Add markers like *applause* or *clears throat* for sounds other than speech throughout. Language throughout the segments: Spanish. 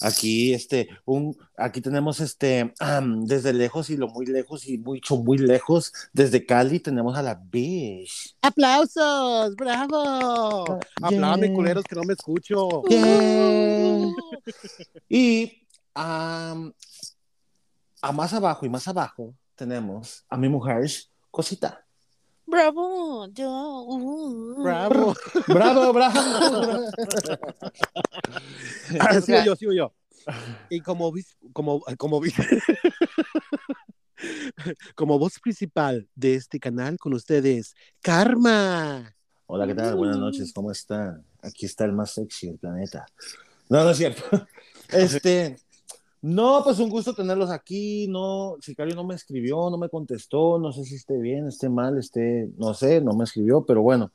Aquí, este, un, aquí tenemos este, *clears throat* desde lejos y lo muy lejos y mucho, muy lejos, desde Cali tenemos a la Bish. ¡Aplausos! ¡Bravo! Yeah. culeros, que no me escucho. y a más abajo y más abajo tenemos a mi mujer, Cosita. Bravo, yo. Uh. *laughs* Bravo. bravo, *laughs* bravo. sigo yo, sigo yo. Y como, como, como, *laughs* como voz principal de este canal con ustedes, Karma. Hola, ¿qué tal? Buenas noches, ¿cómo están? Aquí está el más sexy del planeta. No, no es cierto. Este, no, pues un gusto tenerlos aquí. No, Sicario no me escribió, no me contestó. No sé si esté bien, esté mal, esté, no sé, no me escribió, pero bueno,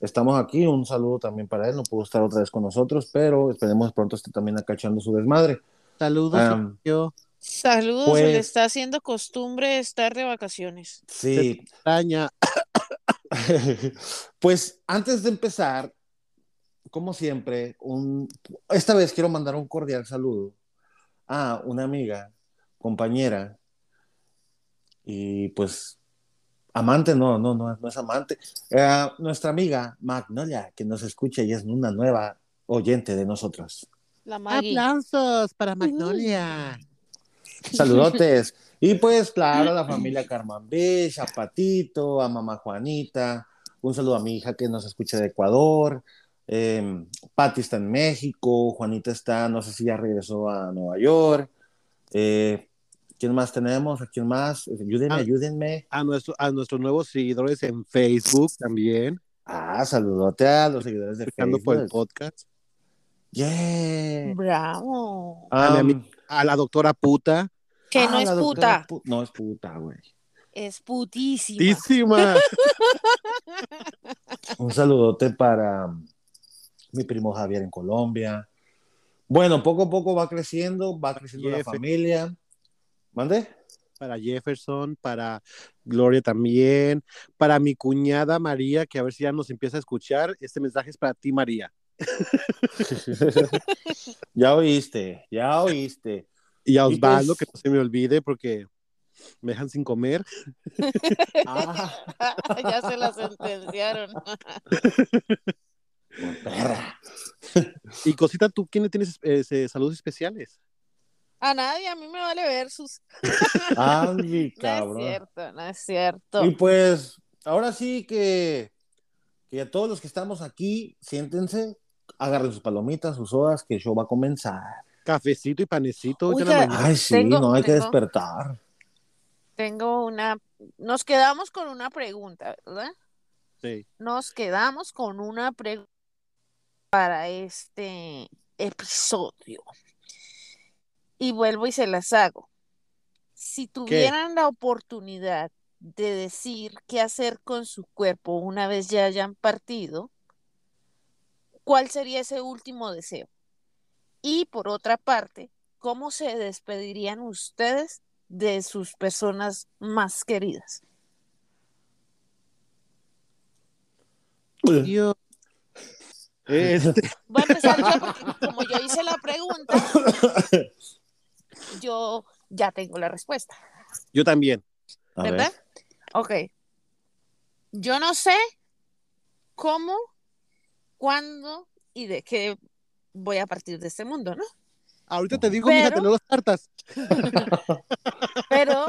estamos aquí. Un saludo también para él. No pudo estar otra vez con nosotros, pero esperemos pronto esté también acachando su desmadre. Saludos, um, Saludos, pues, le está haciendo costumbre estar de vacaciones. Sí. Extraña. *coughs* pues antes de empezar, como siempre, un, esta vez quiero mandar un cordial saludo a una amiga, compañera, y pues amante, no, no, no, no es amante, eh, nuestra amiga Magnolia, que nos escucha y es una nueva oyente de nosotros. La Aplausos para Magnolia. Saludotes. *laughs* Y pues, claro, a la familia Carmen B, a Patito, a mamá Juanita. Un saludo a mi hija que nos escucha de Ecuador. Eh, Patti está en México, Juanita está, no sé si ya regresó a Nueva York. Eh, ¿Quién más tenemos? ¿A quién más? Ayúdenme, ayúdenme. A, nuestro, a nuestros nuevos seguidores en Facebook también. Ah, saludote a los seguidores de Facebook. por el podcast. Yeah. Bravo. A, la doctora puta. Que no ah, es puta. no es puta, güey. Es putísima. Putísima. *laughs* Un saludote para mi primo Javier en Colombia. Bueno, poco a poco va creciendo, va creciendo la familia. ¿Mande? Para Jefferson, para Gloria también, para mi cuñada María, que a ver si ya nos empieza a escuchar. Este mensaje es para ti, María. *laughs* ya oíste, ya oíste. Y a Osvaldo, pues que no se me olvide porque me dejan sin comer. *laughs* Ah. ya se la sentenciaron. *laughs* y cosita, ¿tú quién tienes eh, saludos especiales? A nadie, a mí me vale ver sus. ah, *laughs* mi cabrón. No es cierto, no es cierto. Y pues, ahora sí que, que a todos los que estamos aquí, siéntense, agarren sus palomitas, sus sodas, que el show va a comenzar. Cafecito y panecito. Ay, sí, no hay que despertar. Tengo una. Nos quedamos con una pregunta, ¿verdad? Sí. Nos quedamos con una pregunta para este episodio. Y vuelvo y se las hago. Si tuvieran la oportunidad de decir qué hacer con su cuerpo una vez ya hayan partido, ¿cuál sería ese último deseo? Y por otra parte, ¿cómo se despedirían ustedes de sus personas más queridas? Yo, este. Voy a empezar yo porque como yo hice la pregunta, yo ya tengo la respuesta. Yo también. ¿Verdad? Ok. Yo no sé cómo, cuándo y de qué voy a partir de este mundo, ¿no? Ahorita te digo, fíjate, no las cartas. *laughs* Pero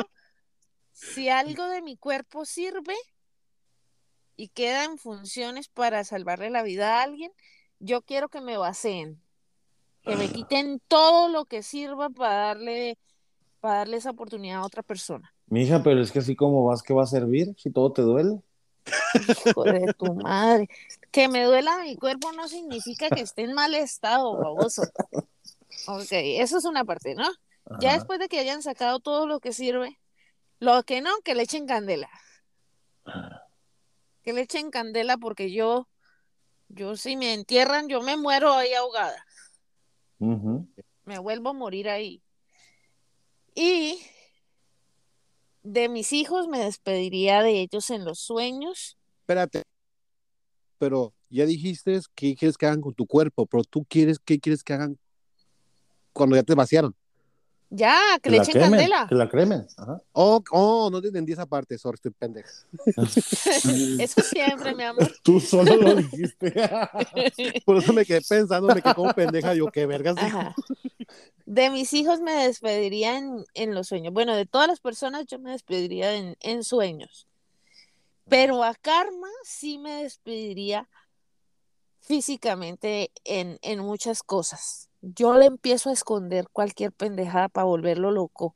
si algo de mi cuerpo sirve, y queda en funciones para salvarle la vida a alguien, yo quiero que me vacíen, que me quiten todo lo que sirva para darle, para darle esa oportunidad a otra persona. Mija, pero es que así como vas, ¿qué va a servir si todo te duele? Hijo de *laughs* tu madre. Que me duela mi cuerpo no significa que esté en mal estado, baboso. Ok, eso es una parte, ¿no? Ya después de que hayan sacado todo lo que sirve, lo que no, que le echen candela. Que le echen candela porque yo, yo si me entierran, yo me muero ahí ahogada. Me vuelvo a morir ahí. Y de mis hijos me despediría de ellos en los sueños. Espérate. Pero ya dijiste qué quieres que hagan con tu cuerpo, pero tú quieres, ¿qué quieres que hagan cuando ya te vaciaron. Ya, que, Que le la echen cremen, candela. que la cremen. Ajá. Oh, oh, no te entendí esa parte, sorry, estoy pendeja. *laughs* Eso siempre, mi amor. Tú solo lo dijiste. *laughs* Por eso me quedé pensando, me quedé como pendeja, yo, qué vergas? Ajá. De mis hijos me despediría en, en los sueños. Bueno, de todas las personas yo me despediría en, en sueños. Pero a Karma sí me despediría físicamente en, en muchas cosas. Yo le empiezo a esconder cualquier pendejada para volverlo loco.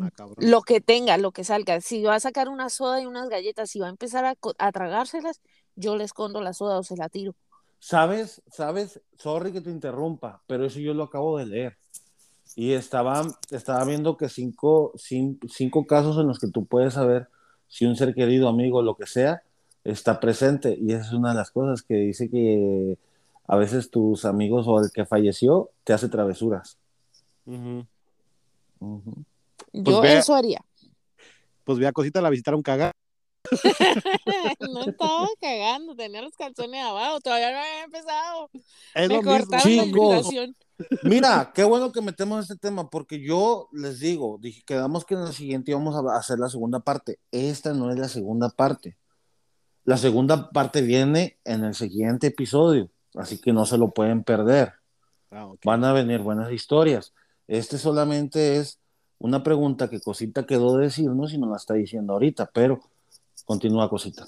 Ah, cabrón. Lo que tenga, lo que salga. Si va a sacar una soda y unas galletas, si va a empezar a, a tragárselas, yo le escondo la soda o se la tiro. ¿Sabes? ¿Sabes? Sorry que te interrumpa, pero eso yo lo acabo de leer. Y estaba, estaba viendo que cinco, cin- cinco casos en los que tú puedes saber si un ser querido, amigo, lo que sea, está presente. Y esa es una de las cosas que dice que a veces tus amigos o el que falleció te hace travesuras. Yo vea- eso haría. Pues vi a Cosita la visitaron cagar. *laughs* no estaba cagando, tenía los calzones abajo, todavía no había empezado. Es Me lo mismo. cortaron. Mira, *laughs* qué bueno que metemos este tema, porque yo les digo, dije, quedamos que en la siguiente íbamos a hacer la segunda parte. Esta no es la segunda parte. La segunda parte viene en el siguiente episodio, así que no se lo pueden perder. Ah. Van a venir buenas historias. Este solamente es una pregunta que Cosita quedó de decirnos y nos la está diciendo ahorita, pero continúa Cosita.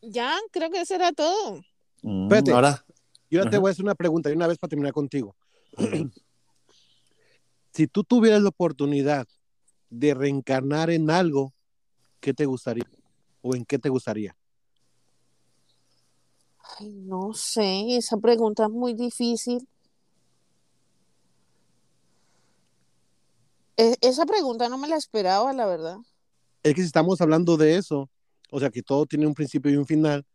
Ya, creo que eso era todo. Mm, Espérate. ahora, Yo ya te voy a hacer una pregunta, y una vez para terminar contigo. *clears throat* si tú tuvieras la oportunidad de reencarnar en algo, ¿qué te gustaría? ¿O en qué te gustaría? Ay, no sé, esa pregunta es muy difícil. E- esa pregunta no me la esperaba, la verdad. Es que si estamos hablando de eso, o sea, que todo tiene un principio y un final,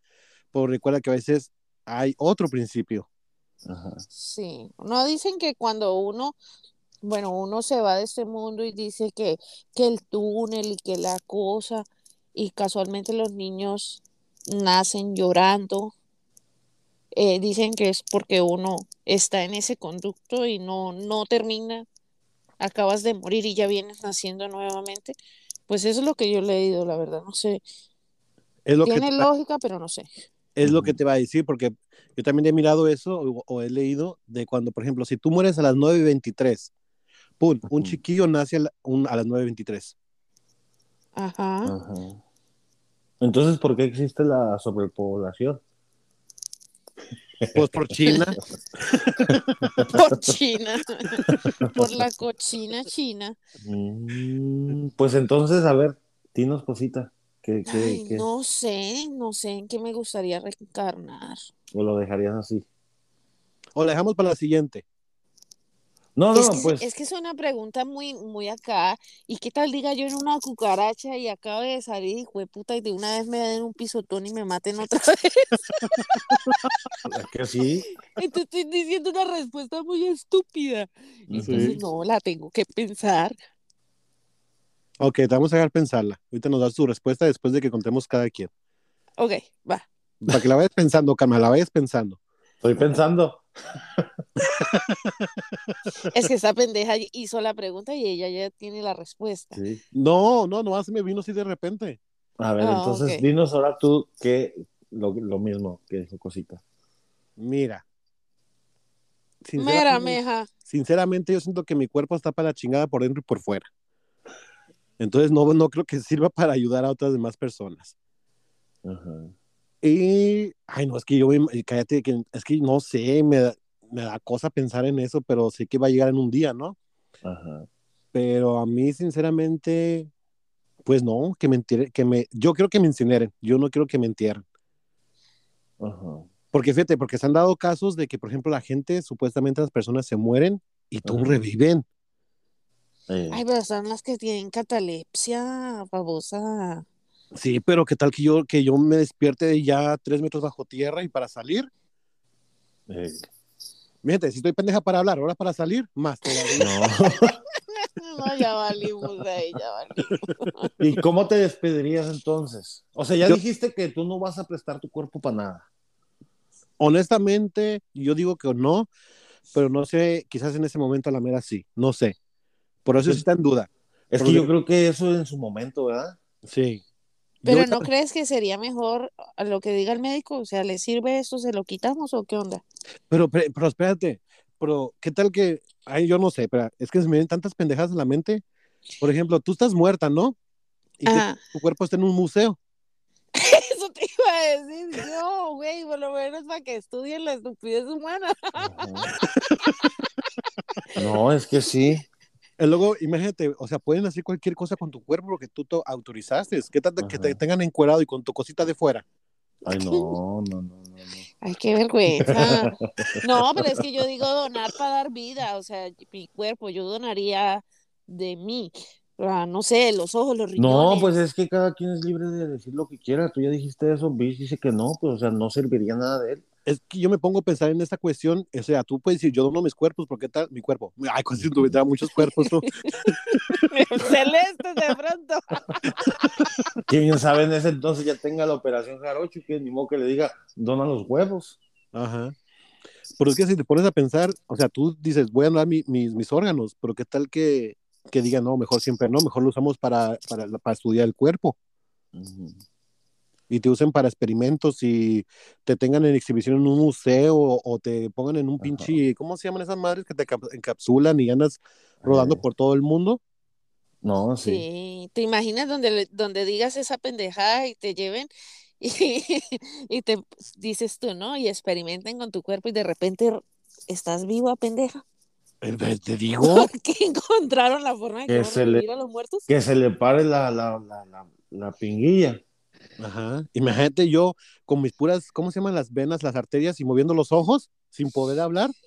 pues recuerda que a veces hay otro principio. ajá. Sí, no dicen que cuando uno, bueno, uno se va de este mundo y dice que, que el túnel y que la cosa, y casualmente los niños nacen llorando, eh, dicen que es porque uno está en ese conducto y no, no termina, acabas de morir y ya vienes naciendo nuevamente. Pues eso es lo que yo he leído, la verdad, no sé, Es lo, que tiene lógica, pero no sé. es lo que te va a decir, porque yo también he mirado eso o, o he leído de cuando, por ejemplo, si tú mueres a las 9.23, ¡pum! Un chiquillo nace a, la- un- a las 9.23. Ajá. Ajá. Entonces, ¿por qué existe la sobrepoblación? Pues por China. *laughs* Por China, por la cochina China. Mm, pues entonces, a ver, dinos cosita. ¿Qué, qué, Ay, qué? no sé, no sé en qué me gustaría reencarnar. ¿O lo dejarías así? O la dejamos para la siguiente. No, no, es, que, pues. es que es una pregunta muy, muy acá. ¿Y qué tal diga yo en una cucaracha y acabe de salir, de puta, y de una vez me den un pisotón y me maten otra *laughs* vez? es que sí. Y te estoy diciendo una respuesta muy estúpida. Entonces, Sí. no, la tengo que pensar. Ok, te vamos a dejar pensarla. Ahorita nos das tu respuesta después de que contemos cada quien. Ok, va. Para que la vayas pensando, Carmen, la vayas pensando. Estoy pensando. Es que esta pendeja hizo la pregunta y ella ya tiene la respuesta. Sí. No, no, no, se me vino así de repente. A ver, Ah, entonces dinos ahora tú que lo, lo mismo que dijo cosita. Mira. Mira, Sinceramente, meja. sinceramente, yo siento que mi cuerpo está para la chingada por dentro y por fuera. Entonces no, no creo que sirva para ayudar a otras demás personas. Ajá. Y, ay, no, es que yo, cállate, que, es que no sé, me da, me da cosa pensar en eso, pero sé que va a llegar en un día, ¿no? Ajá. Pero a mí, sinceramente, pues no, que me entierren, que me, yo quiero que me incineren, yo no quiero que me entierren. Ajá. Porque fíjate, porque se han dado casos de que, por ejemplo, la gente, supuestamente las personas se mueren y tú Ajá. reviven. Eh, Ay, pero son las que tienen catalepsia, babosa. Sí, pero qué tal que yo, que yo me despierte ya tres metros bajo tierra y para salir, eh, fíjate, si estoy pendeja para hablar, ahora para salir, más todavía. no. *laughs* No, ya valimos de ahí, ya valimos. ¿Y cómo te despedirías entonces? O sea, ya Yo- dijiste que tú no vas a prestar tu cuerpo para nada. Honestamente, yo digo que no, pero no sé, quizás en ese momento a la mera sí, no sé. Por eso sí está en duda. Es que Porque- yo creo que eso en su momento, ¿verdad? Sí. Pero Yo- ¿no crees que sería mejor a lo que diga el médico? O sea, ¿le sirve esto? ¿Se lo quitamos o qué onda? Pero, pero, pero espérate, pero ¿qué tal que, ay, yo no sé, pero es que se me vienen tantas pendejadas en la mente. Por ejemplo, tú estás muerta, ¿no? Y que tu cuerpo está en un museo. *laughs* Eso te iba a decir. No, güey, por lo menos para que estudien la estupidez humana. *laughs* No, es que sí. Y luego, imagínate, o sea, pueden hacer cualquier cosa con tu cuerpo porque tú te autorizaste. ¿Qué tal que te tengan encuerado y con tu cosita de fuera? Ay, no, *laughs* no, no, no. no. Ay, qué vergüenza. *laughs* No, pero es que yo digo donar para dar vida, o sea, mi cuerpo, yo donaría de mí. Ah, no sé, los ojos, los riñones. No, pues es que cada quien es libre de decir lo que quiera. Tú ya dijiste eso, Bish dice que no, pues o sea, no serviría nada de él. Es que yo me pongo a pensar en esta cuestión, o sea, tú puedes decir, yo dono mis cuerpos, ¿por qué tal? Mi cuerpo. Ay, casi tuviera muchos cuerpos, ¿no? *laughs* Celeste de pronto. *laughs* Que bien sabe en ese entonces ya tenga la operación Jarocho, que ni modo que le diga, dona los huevos. Ajá. Pero es que si te pones a pensar, o sea, tú dices, voy a donar mi- mis, mis órganos, pero qué tal que, que digan, no, mejor siempre no, mejor lo usamos para, para, para estudiar el cuerpo y te usen para experimentos y te tengan en exhibición en un museo o, te pongan en un Ajá. pinche, ¿cómo se llaman esas madres que te cap- encapsulan y andas rodando Eh, por todo el mundo? No, sí. Sí, ¿te imaginas donde, donde digas esa pendejada y te lleven *laughs* y, y te dices tú, ¿no? Y experimenten con tu cuerpo y de repente estás viva, pendeja? Te *laughs* digo, que encontraron la forma de Que que se le- a los muertos. Que se le pare la, la, la, la, la pinguilla. Ajá. Imagínate yo con mis puras, ¿cómo se llaman las venas, las arterias y moviendo los ojos sin poder hablar? *laughs*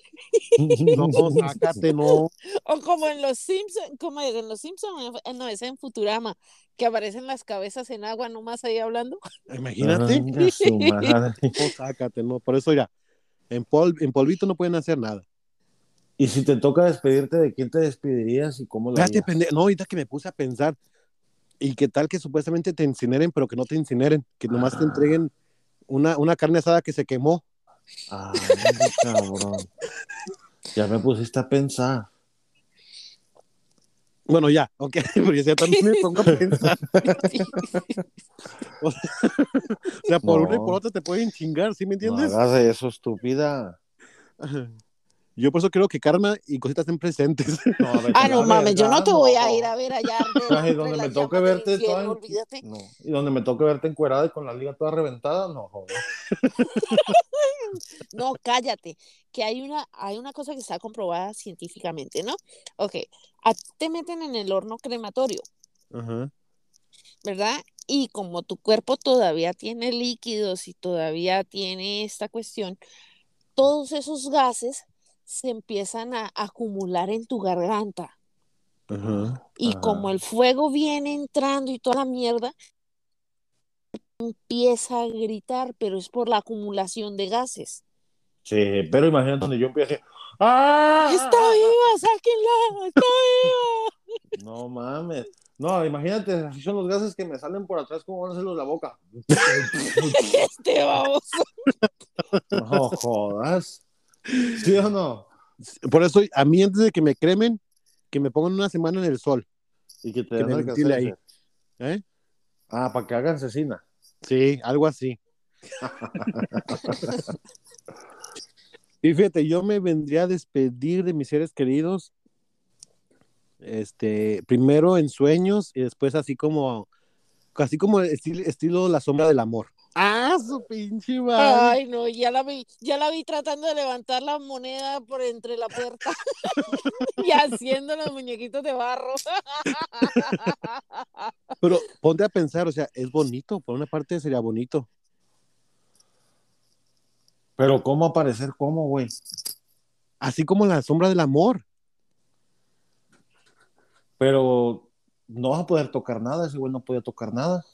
No, sácate, no. O como en los Simpsons, como en los Simpsons, no, es en Futurama, que aparecen las cabezas en agua nomás ahí hablando. *laughs* Imagínate. Madre. *laughs* No, sácate, no. Por eso, mira, en, pol, en polvito no pueden hacer nada. Y si te toca despedirte, ¿de quién te despedirías y cómo lo Espérate. No, ahorita que me puse a pensar. ¿Y qué tal que supuestamente te incineren, pero que no te incineren? Que nomás te Ah. entreguen una, una carne asada que se quemó. Ay, cabrón. Ya me pusiste a pensar. Bueno, ya, ok, *laughs* porque ya también me pongo a pensar. *laughs* O sea, por una y No. por otra te pueden chingar, ¿sí me No entiendes? hagas eso, estúpida. Yo por eso creo que karma y cositas estén presentes. *laughs* No, Ah, no mames, yo no te voy a ir a ver allá. *laughs* entre donde me toque verte infierno. No. Y donde me toque verte encuerada y con la liga toda reventada, no, joder. *laughs* No, cállate, que hay una, hay una cosa que está comprobada científicamente, ¿no? Ok, a ti te meten en el horno crematorio, Ajá. ¿verdad? Y como tu cuerpo todavía tiene líquidos y todavía tiene esta cuestión, todos esos gases se empiezan a acumular en tu garganta. Y como el fuego viene entrando y toda la mierda, empieza a gritar, pero es por la acumulación de gases. Sí, pero imagínate donde yo empiece. ¡Ah! ¡Está viva! ¡Sáquenla! ¡Está viva! No mames. No, imagínate, así son los gases que me salen por atrás, ¿cómo van a hacerlos la boca? *laughs* Este baboso. No jodas. ¿Sí o no? Por eso, a mí antes de que me cremen, que me pongan una semana en el sol. Y que te Que den me ahí. ¿eh? Ah, para que hagan cecina. Sí, algo así. *laughs* y fíjate, yo me vendría a despedir de mis seres queridos, este, primero en sueños y después así como, así como estilo, estilo la sombra del amor. ¡Ah, su pinche madre! Ay, no, ya la vi, ya la vi tratando de levantar la moneda por entre la puerta *laughs* y haciendo los muñequitos de barro. *laughs* Pero ponte a pensar, o sea, es bonito, por una parte sería bonito. Pero ¿cómo aparecer? ¿Cómo, güey? Así como la sombra del amor. Pero no vas a poder tocar nada, ese güey no podía tocar nada.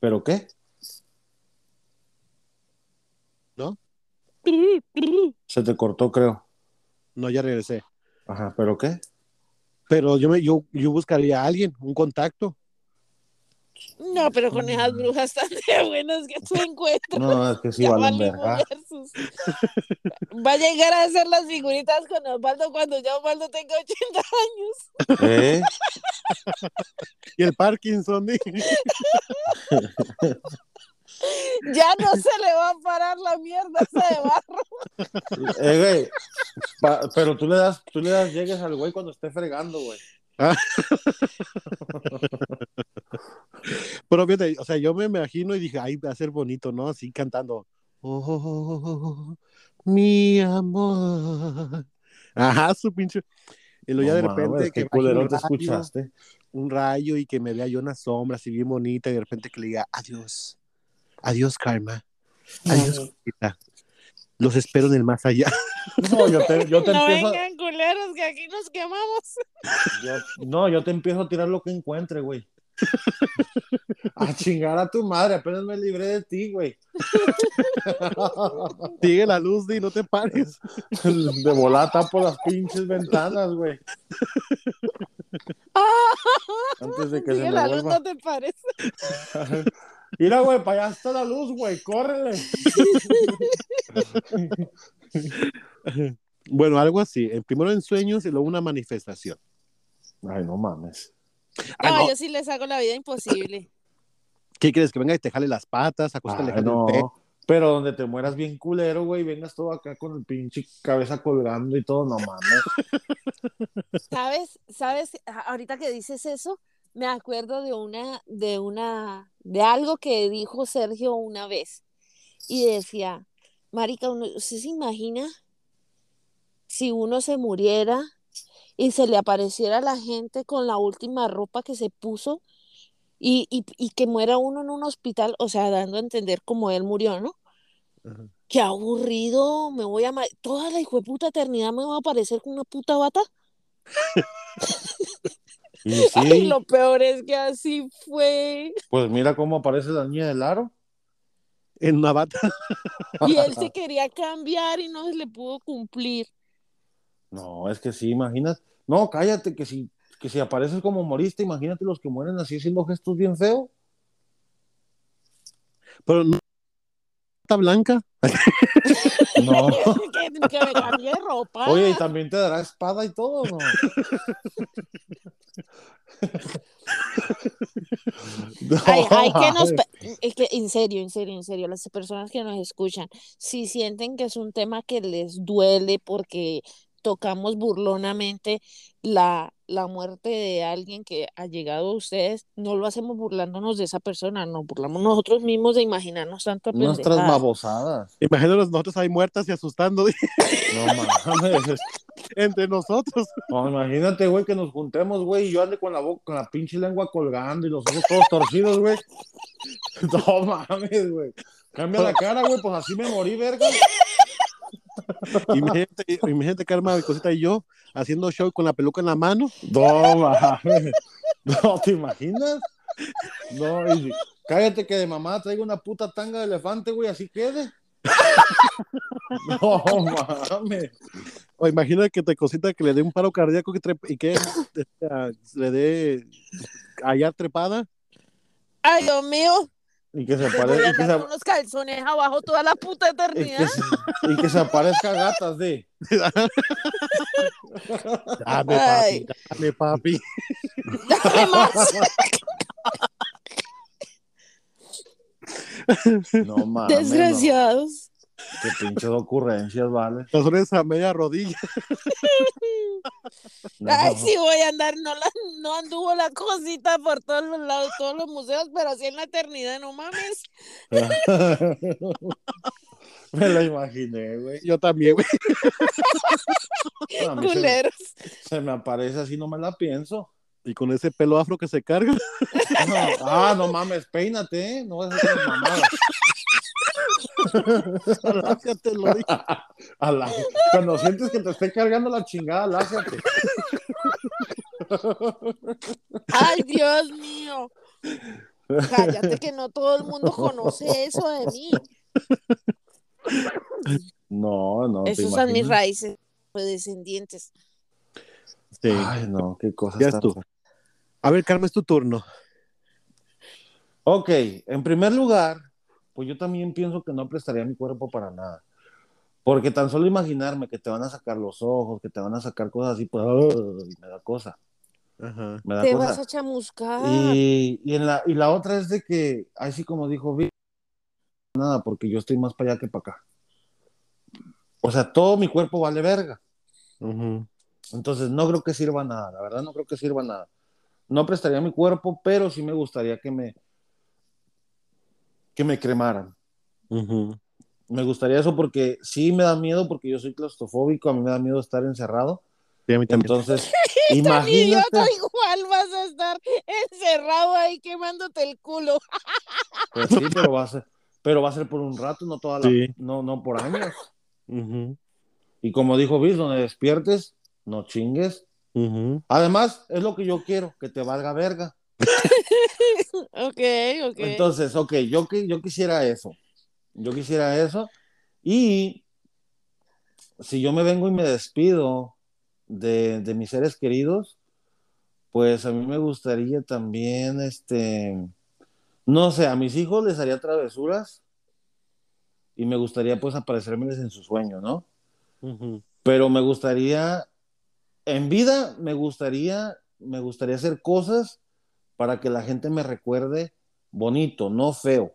¿Pero qué? Se te cortó, creo. No, ya regresé. Ajá, ¿pero qué? Pero yo, me, yo, yo buscaría a alguien, un contacto. No, pero con esas brujas tan de buenas que tú encuentras. No, es que sí valen verga. Va a llegar a hacer las figuritas con Osvaldo cuando ya Osvaldo tenga 80 años. ¿Eh? *laughs* Y el Parkinson. *laughs* Ya no se le va a parar la mierda esa de barro. Eh, güey, pa- pero tú le das, tú le das llegues al güey cuando esté fregando, güey. *laughs* Pero fíjate, o sea, yo me imagino y dije, ay, va a ser bonito, ¿no? Así cantando. Oh, mi amor. Ajá, su pinche. Y luego ya de repente mames, que culero te rayo, escuchaste. un rayo y que me vea yo una sombra así bien bonita y de repente que le diga adiós. Adiós, Karma. Adiós. Los espero en el más allá. *laughs* No, yo te, yo te No empiezo, a- vengan culeros que aquí nos quemamos. yo- no, yo te empiezo a tirar lo que encuentre, güey. A chingar a tu madre, apenas me libré de ti, güey. Sigue la luz, di, no te pares. De volata por las pinches ventanas, güey. Antes de que se Sigue me la luz. ¿no te parece? *laughs* Mira, güey, para allá está la luz, güey, córrele. *laughs* Bueno, algo así. eh, Primero en sueños y luego una manifestación. Ay, no mames. Ah, No, no. yo sí les hago la vida imposible. ¿Qué quieres? Que venga y te jale las patas, acóstale Ay, no. Pero donde te mueras bien culero, güey, vengas todo acá con el pinche cabeza colgando y todo, no mames. *laughs* ¿Sabes? ¿Sabes? Ahorita que dices eso, me acuerdo de una, de una, de algo que dijo Sergio una vez. Y decía, Marica, uno, ¿usted se imagina si uno se muriera y se le apareciera a la gente con la última ropa que se puso y, y, y que muera uno en un hospital, o sea, dando a entender cómo él murió, ¿no? Ajá. Qué aburrido, me voy a... Toda la hijo de puta eternidad me va a aparecer con una puta bata. *laughs* Y *laughs* lo peor es que así fue. pues mira cómo aparece la niña del aro. En una bata. Y él se quería cambiar y no se le pudo cumplir. No, es que sí, imagínate. No, cállate, que si, que si apareces como moriste, imagínate los que mueren así haciendo gestos bien feos. Pero no. Blanca. *laughs* No. *laughs* que, que me cambié ropa. Oye, y también te dará espada y todo, ¿no? *laughs* No, Ay, ay, que nos, es que en serio, en serio, en serio, las personas que nos escuchan, si sienten que es un tema que les duele porque tocamos burlonamente la, la muerte de alguien que ha llegado a ustedes, no lo hacemos burlándonos de esa persona, nos burlamos nosotros mismos de imaginarnos tanta Nuestras babosadas. Imagínanos nosotros ahí muertas y asustando *laughs* No mames. entre nosotros. No, imagínate, güey, que nos juntemos, güey, y yo ande con la boca, con la pinche lengua colgando y los ojos todos torcidos, güey. *laughs* No mames, güey. Cambia la cara, güey, pues así me morí, verga. *laughs* Imagínate, imagínate Karma, mi cosita y yo haciendo show con la peluca en la mano. No mames. *laughs* No, ¿te imaginas? No, y cállate que de mamá traigo una puta tanga de elefante, güey, así quede. No mames. O imagina que te cosita que le dé un paro cardíaco que y que este, le dé allá trepada. Ay, Dios mío, Y que se te voy a parezca, y que se, con unos calzones abajo toda la puta y que eternidad. se- y que se aparezca gatas de. *laughs* Dame, papi, dame, papi. Dame más. *laughs* No mames. Desgraciados. Qué pinches ocurrencias, vale. Las orejas a media rodilla. *laughs* No. Ay, sí voy a andar, no, la, no anduvo la cosita por todos los lados, todos los museos, pero así en la eternidad, no mames. *laughs* Me lo imaginé, güey. Yo también, güey. Se, Culeros. se me aparece así, no me la pienso. Y con ese pelo afro que se carga. Ah, no mames, peínate, ¿eh? No vas a hacer las mamadas. *laughs* Alájate, lo dije. *laughs* Cuando sientes que te esté cargando la chingada, lájate. Ay, Dios mío. Cállate que no todo el mundo conoce eso de mí. No, no. ¿te Esas son mis raíces descendientes. Sí. Ay, no, qué cosa Ya está. A ver, Carmen, es tu turno. Ok, en primer lugar, pues yo también pienso que no prestaría mi cuerpo para nada. Porque tan solo imaginarme que te van a sacar los ojos, que te van a sacar cosas así, pues me da cosa. Ajá. Me da Te cosa. vas a chamuscar. Y, y, en la, y la otra es de que, así como dijo Vic, nada, porque yo estoy más para allá que para acá. O sea, todo mi cuerpo vale verga. Entonces, no creo que sirva nada, la verdad no creo que sirva nada. No prestaría mi cuerpo, pero sí me gustaría que me, que me cremaran. Me gustaría eso porque sí me da miedo, porque yo soy claustrofóbico, a mí me da miedo estar encerrado. Sí, a mí también. Entonces, *laughs* Tan imagínate. idiota, igual vas a estar encerrado ahí quemándote el culo. *laughs* Pues sí, pero va a ser, pero va a ser por un rato, no toda la, Sí. no, no por años. Y como dijo Bis, donde despiertes, no chingues. Además, es lo que yo quiero, que te valga verga. Ok, ok. Entonces, ok, yo, yo quisiera eso. Yo quisiera eso. Y si yo me vengo y me despido de, de mis seres queridos, pues a mí me gustaría también, este, no sé, a mis hijos les haría travesuras y me gustaría pues aparecérmeles en su sueño, ¿no? Pero me gustaría, en vida, me gustaría, me gustaría hacer cosas para que la gente me recuerde bonito, no feo.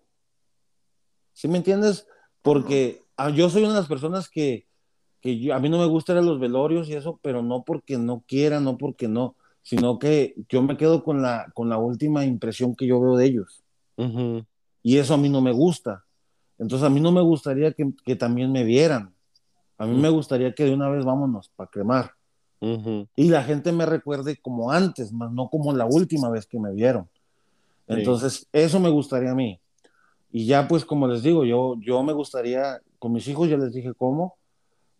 ¿Sí me entiendes? Porque ah, yo soy una de las personas que, que yo- a mí no me gusta ir a los velorios y eso, pero no porque no quiera, no porque no, sino que yo me quedo con la, con la última impresión que yo veo de ellos. Y eso a mí no me gusta. Entonces a mí no me gustaría que, que también me vieran. A mí me gustaría que de una vez vámonos para cremar. Ujú. Y la gente me recuerde como antes, más no como la última vez que me vieron. Sí. Entonces, eso me gustaría a mí. Y ya pues como les digo, yo, yo me gustaría, con mis hijos ya les dije cómo,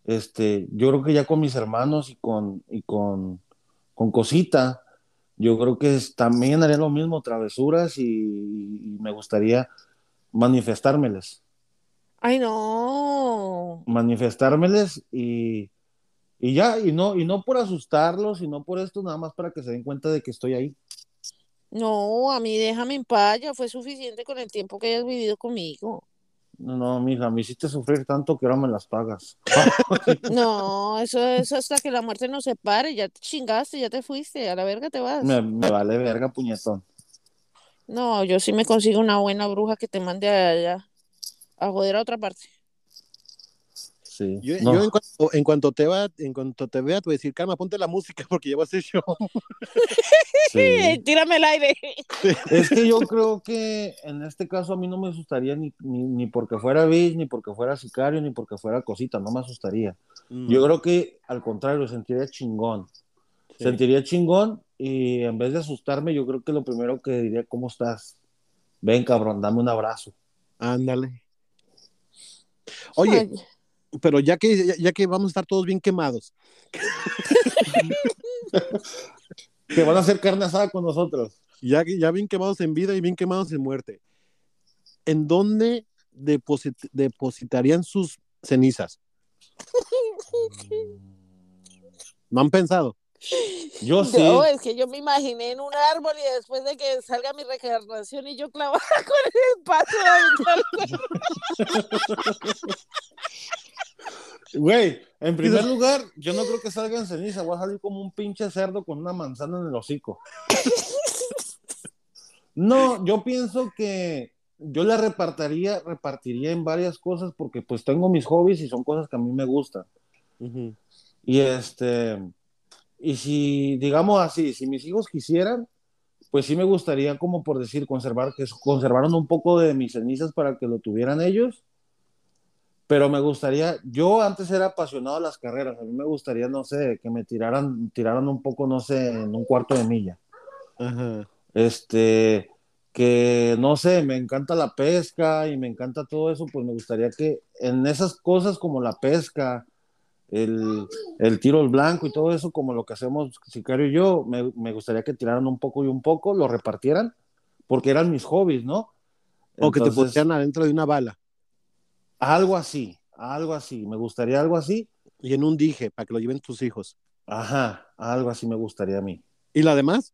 este, yo creo que ya con mis hermanos y con, y con, con Cosita, yo creo que es- también haría lo mismo, travesuras y, y me gustaría manifestármeles. Ay, no. manifestármeles y, y ya, y no, y no por asustarlos, y no por esto, nada más para que se den cuenta de que estoy ahí. No, a mí déjame en paz, ya fue suficiente con el tiempo que hayas vivido conmigo. No, no, mija, me hiciste sufrir tanto que ahora me las pagas. *laughs* No, eso es hasta que la muerte nos separe, ya te chingaste, ya te fuiste, a la verga te vas. Me, me vale verga, puñetón. No, yo sí me consigo una buena bruja que te mande allá a joder a otra parte. Sí. Yo, No, yo en, cuanto, en cuanto te va, en cuanto te vea, te voy a decir, calma, ponte la música *laughs* porque a ser show. sí. *laughs* Tírame el aire. Es que yo creo que en este caso a mí no me asustaría ni, ni, ni porque fuera Bis, ni porque fuera Sicario, ni porque fuera Cosita, no me asustaría. Mm. Yo creo que al contrario, sentiría chingón. Sí. Sentiría chingón y en vez de asustarme, yo creo que lo primero que diría, ¿cómo estás? Ven, cabrón, dame un abrazo. Ándale. Oye, Ay, pero ya que, ya, ya que vamos a estar todos bien quemados, *laughs* Que van a hacer carne asada con nosotros. ya, que- ya bien quemados en vida y bien quemados en muerte, ¿en dónde deposit- depositarían sus cenizas? ¿No han pensado? Yo sí. No, es que yo me imaginé en un árbol y después de que salga mi reencarnación y yo clavada *laughs* con el paso *laughs* Güey, en primer lugar, yo no creo que salga en ceniza. Voy a salir como un pinche cerdo con una manzana en el hocico. No, yo pienso que yo la repartiría, repartiría en varias cosas porque pues tengo mis hobbies y son cosas que a mí me gustan. Ujú. Y este, y si, digamos así, si mis hijos quisieran, pues sí me gustaría, como por decir, conservar, que conservaron un poco de mis cenizas para que lo tuvieran ellos. Pero me gustaría, yo antes era apasionado de las carreras, a mí me gustaría, no sé, que me tiraran, tiraran un poco, no sé, en un cuarto de milla. Ajá. Este, que no sé, me encanta la pesca y me encanta todo eso, pues me gustaría que en esas cosas como la pesca, el, el tiro al blanco y todo eso, como lo que hacemos Sicario y yo, me, me gustaría que tiraran un poco y un poco, lo repartieran, porque eran mis hobbies, ¿no? O que te pusieran adentro de una bala algo así, algo así, me gustaría algo así, y en un dije para que lo lleven tus hijos. ajá, algo así me gustaría a mí. ¿Y la demás?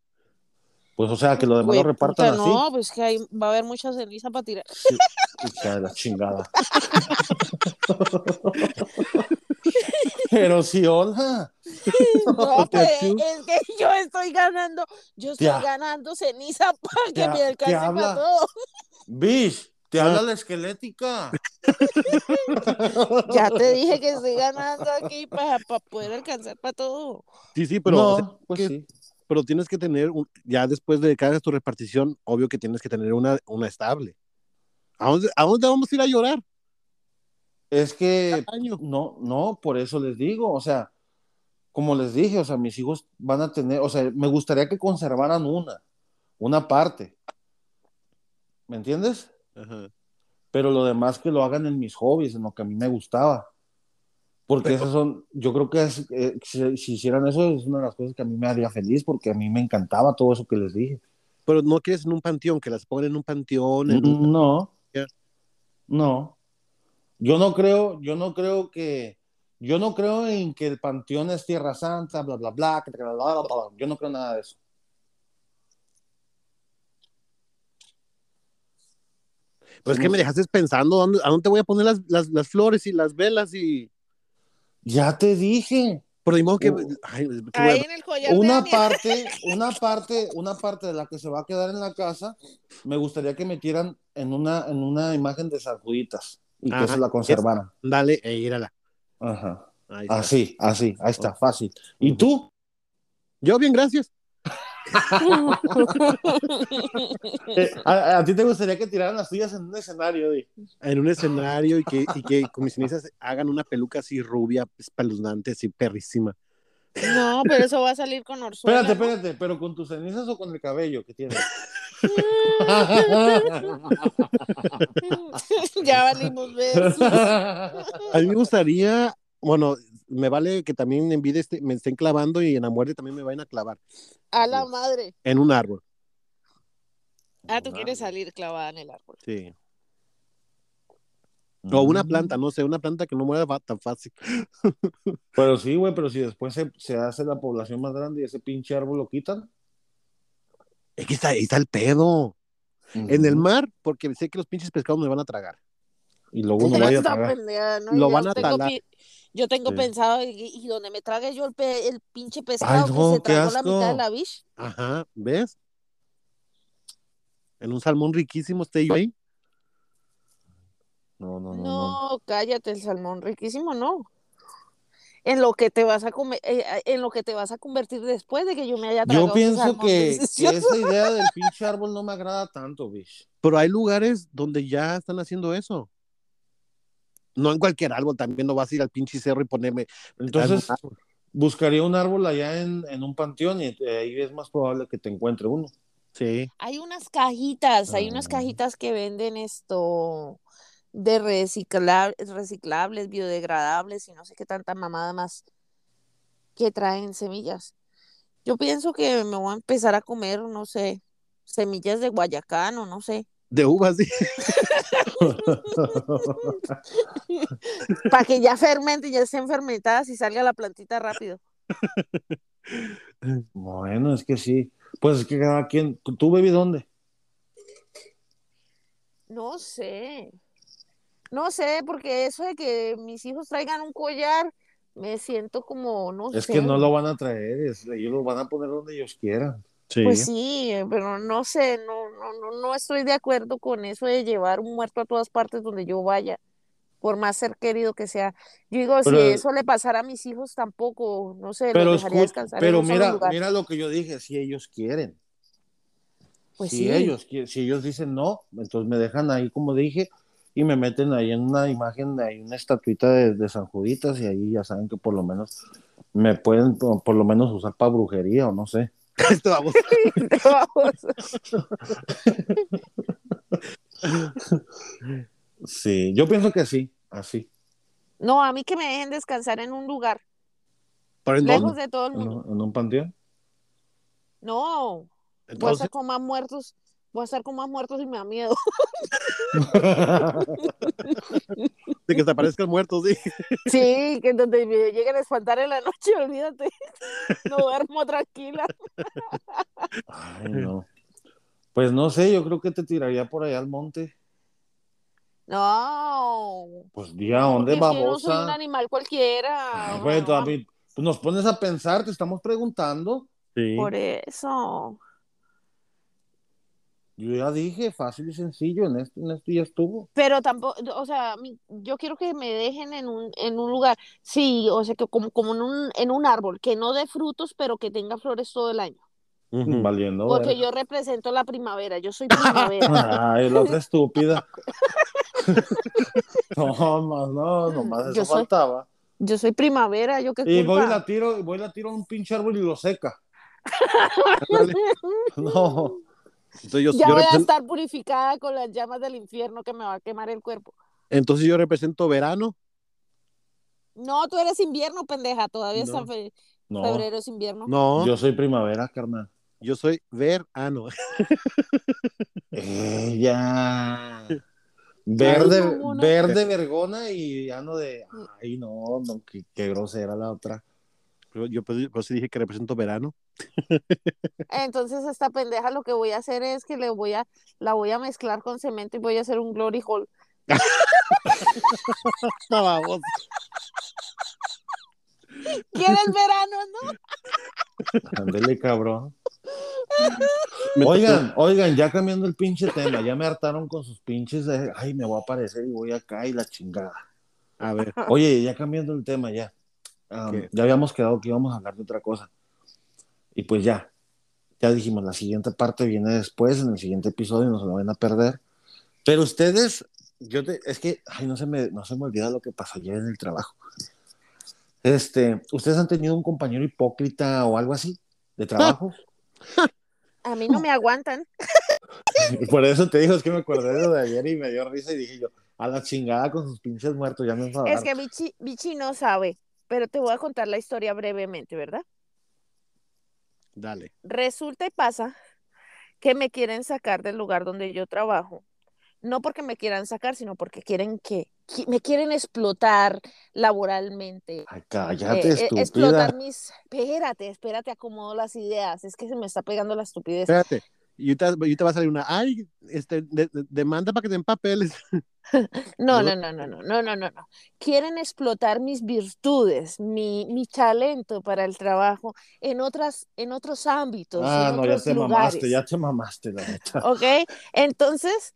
Pues, o sea, que lo demás lo repartan puta, así. No, pues que ahí va a haber mucha ceniza para tirar. Sí, hija de la chingada. Pero sí, hola. *laughs* No, pues, es que yo estoy ganando, yo estoy Ya. ganando ceniza para que Ya, me ¿qué alcance para todo. Bish, te Ah. habla la esquelética. *laughs* Ya te dije que estoy ganando aquí para poder alcanzar para todo. Sí, sí, pero, no, o sea, pues que- sí. pero tienes que tener, un- ya después de que hagas tu repartición, obvio que tienes que tener una, una estable. ¿A dónde, ¿A dónde vamos a ir a llorar? Es que Cada no, no, por eso les digo, o sea, como les dije, o sea, mis hijos van a tener, o sea, me gustaría que conservaran una, una parte. ¿Me entiendes? Ajá. Pero lo demás que lo hagan en mis hobbies, en lo que a mí me gustaba. Porque Pero- esas son, yo creo que es, eh, si, si hicieran eso es una de las cosas que a mí me haría feliz, porque a mí me encantaba todo eso que les dije. Pero no quieres en un panteón, que las pongan en un panteón. en un- No, no. Yo no creo, yo no creo que, yo no creo en que el panteón es tierra santa, bla, bla, bla, que- bla, bla, bla, bla. yo no creo nada de eso. Pues que me dejaste pensando, ¿dónde, ¿a dónde te voy a poner las, las, las flores y las velas? y Ya te dije, Por de modo que... Uh, ay, que Ahí voy a- en el collar de una parte, *laughs* una parte, una parte de la que se va a quedar en la casa, me gustaría que metieran en una, en una imagen de San Juditas y que se la conservaran. Dale, e írala. Ajá. Así, así, ahí está, fácil. ¿Y tú? Yo bien, gracias. Eh, a, a ti te gustaría que tiraran las tuyas en un escenario, Di? En un escenario y que, y que con mis cenizas hagan una peluca así rubia, espeluznante, así perrísima. No, pero eso va a salir con Orzuela. Espérate, ¿no? espérate, pero con tus cenizas o con el cabello que tienes. *laughs* ya valimos ver. A mí me gustaría, bueno, me vale que también en vida este- me estén clavando y en la muerte también me vayan a clavar A la madre. en un árbol. Ah, tú quieres salir clavada en el árbol. Sí. O una Mm. planta, no sé, una planta que no muera tan fácil. *laughs* Pero sí, güey, pero si después se, se hace la población más grande y ese pinche árbol lo quitan. Es que está, ahí está el pedo. En el mar, porque sé que los pinches pescados me van a tragar. Y luego no vaya a tragar. pendeja, ¿no? Lo van a talar. Yo tengo Sí. pensado, y, y donde me trague yo el, pe- el pinche pescado no, que se qué tragó la mitad de la biche. Ajá, ¿ves? En un salmón riquísimo esté yo ahí. No, no, no. no. No, cállate, el salmón riquísimo, no. En lo que te vas a comer, eh, en lo que te vas a convertir después de que yo me haya tragado Yo pienso que, esa idea del pinche árbol no me agrada tanto, bicho. Pero hay lugares donde ya están haciendo eso. No en cualquier árbol, también no vas a ir al pinche cerro y ponerme. Entonces, buscaría un árbol allá en, en un panteón y eh, ahí es más probable que te encuentre uno. Sí. Hay unas cajitas, hay unas Ah. cajitas que venden esto de reciclables, reciclables, biodegradables y no sé qué tanta mamada más que traen semillas. Yo pienso que me voy a empezar a comer, no sé, semillas de guayacán o no sé, De uvas, sí. *laughs* para que ya fermenten, ya estén fermentadas y salga la plantita rápido. Bueno, es que sí. Pues es que cada quien. ¿Tú, baby, dónde? No sé. No sé, porque eso de que mis hijos traigan un collar, me siento como, no Es sé. que no lo van a traer, es- ellos lo van a poner donde ellos quieran. Sí. Pues sí, pero no sé, no, no, no, no estoy de acuerdo con eso de llevar un muerto a todas partes donde yo vaya, por más ser querido que sea. Yo digo, Pero- si eso le pasara a mis hijos, tampoco, no sé, Pero, los dejaría descansar pero en un solo mira, lugar. mira lo que yo dije, si ellos quieren. Pues si sí. ellos si ellos dicen no, entonces me dejan ahí como dije y me meten ahí en una imagen, hay una estatuita de, de San Juditas y ahí ya saben que por lo menos me pueden por, por lo menos usar para brujería o no sé. *laughs* Esto vamos. *laughs* Vamos. Sí, yo pienso que sí, así. No, a mí que me dejen descansar en un lugar, ¿Pero en lejos dónde? de todo el En, mundo. un- en un panteón. No, a Entonces, con más muertos, voy a estar con más muertos y me da miedo. *laughs* De que te aparezcan muertos, sí. Sí, que donde me lleguen a espantar en la noche, olvídate. No duermo tranquila. Ay, no. Pues no sé, yo creo que te tiraría por allá al monte. No. Pues di a dónde, porque si no soy un animal cualquiera. Ay, güey, no, a mí- pues nos pones a pensar, te estamos preguntando. Sí. Por eso. Yo ya dije, fácil y sencillo, en esto, en esto ya estuvo. Pero tampoco, o sea, mi- yo quiero que me dejen en un, en un lugar, sí, o sea, que como, como en un, en un árbol, que no dé frutos, pero que tenga flores todo el año. Valiendo. Porque yo represento la primavera, yo soy *laughs* primavera. Ay, la otra estúpida. *laughs* no, más, no, nomás eso Yo soy- faltaba. Yo soy primavera, yo qué Y voy y la tiro, y voy y la tiro a un pinche árbol y lo seca. *laughs* No. Entonces yo, Ya yo voy a estar purificada con las llamas del infierno que me va a quemar el cuerpo. entonces yo represento verano. No, tú eres invierno, pendeja, todavía está No. fe- No, febrero es invierno. No, yo, yo soy primavera, carnal. soy verano. *laughs* Ella. *laughs* Verde, verde vergona y ano de. Ay, no, no, qué, qué grosera la otra. Yo, yo pues, pues sí dije que represento verano. Entonces esta pendeja lo que voy a hacer es que le voy a, la voy a mezclar con cemento y voy a hacer un glory hole. *laughs* No, vamos. ¿Quieres verano, no? Ándele, cabrón. Oigan, oigan, ya cambiando el pinche tema, ya me hartaron con sus pinches de, ay, me voy a aparecer y voy acá y la chingada. A ver, Oye, ya cambiando el tema, ya. Um, ya habíamos quedado que íbamos a hablar de otra cosa. Y pues ya, ya dijimos, la siguiente parte viene después, en el siguiente episodio, no se lo van a perder. Pero ustedes, yo te, es que, ay, no se me, no se me olvida lo que pasó ayer en el trabajo. Este, ¿ustedes han tenido un compañero hipócrita o algo así de trabajo? *laughs* A mí no me aguantan. Y *laughs* por eso te digo, es que me acordé de lo de ayer y me dio risa y dije yo, a la chingada con sus pinches muertos, ya me enfadaron. Es que Bichi, Bichi no sabe, pero te voy a contar la historia brevemente, ¿verdad? dale. Resulta y pasa que me quieren sacar del lugar donde yo trabajo. No porque me quieran sacar, sino porque quieren que, me quieren explotar laboralmente. Ay, cállate, Eh, eh, estúpida. explotar mis... Espérate, espérate, acomodo las ideas. Es que se me está pegando la estupidez. Espérate. Y ahorita, ahorita va a salir una, ay, este, de- de- demanda para que te empapeles. *laughs* No, ¿No? no, no, no, no, no, no, no. Quieren explotar mis virtudes, mi, mi talento para el trabajo en otras, en otros ámbitos, Ah, en no, ya otros te lugares. mamaste, ya te mamaste, la neta. *laughs* ¿Ok? Entonces,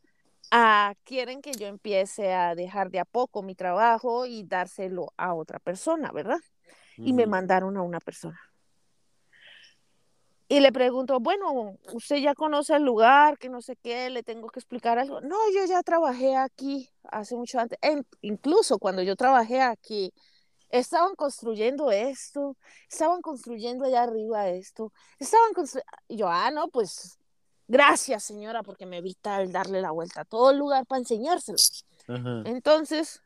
ah, quieren que yo empiece a dejar de a poco mi trabajo y dárselo a otra persona, ¿verdad? Y me mandaron a una persona. Y le pregunto, bueno, usted ya conoce el lugar, que no sé qué, le tengo que explicar algo. No, yo ya trabajé aquí hace mucho antes. En- incluso cuando yo trabajé aquí, estaban construyendo esto, estaban construyendo allá arriba esto, estaban construyendo... Yo, ah, no, pues gracias señora, porque me evita el darle la vuelta a todo el lugar para enseñárselo. Ajá. Entonces,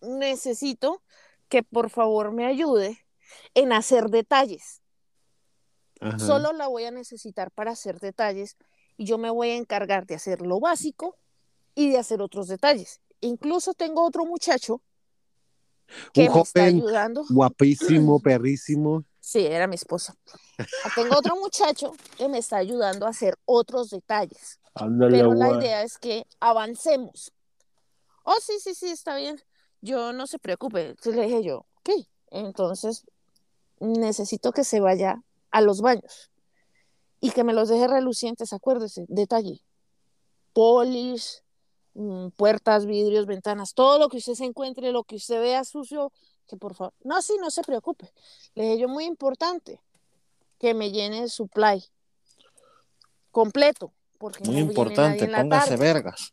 necesito que por favor me ayude en hacer detalles. Ajá. Solo la voy a necesitar para hacer detalles y yo me voy a encargar de hacer lo básico y de hacer otros detalles. Incluso tengo otro muchacho que Un me está ayudando. Guapísimo, *clears throat* perrísimo. Sí, era mi esposo. Ah, Tengo otro muchacho que me está ayudando a hacer otros detalles. Ándale, Pero la idea es que avancemos. Oh, sí, sí, sí, está bien. Yo no se preocupe. Entonces le dije yo, ok, entonces necesito que se vaya a los baños y que me los deje relucientes, acuérdese, detalle. Polish, mm, puertas, vidrios, ventanas, todo lo que usted se encuentre, lo que usted vea sucio, que por favor. No, sí, no se preocupe. Le dije yo, muy importante, que me llene el supply completo. Porque Muy no importante, póngase vergas.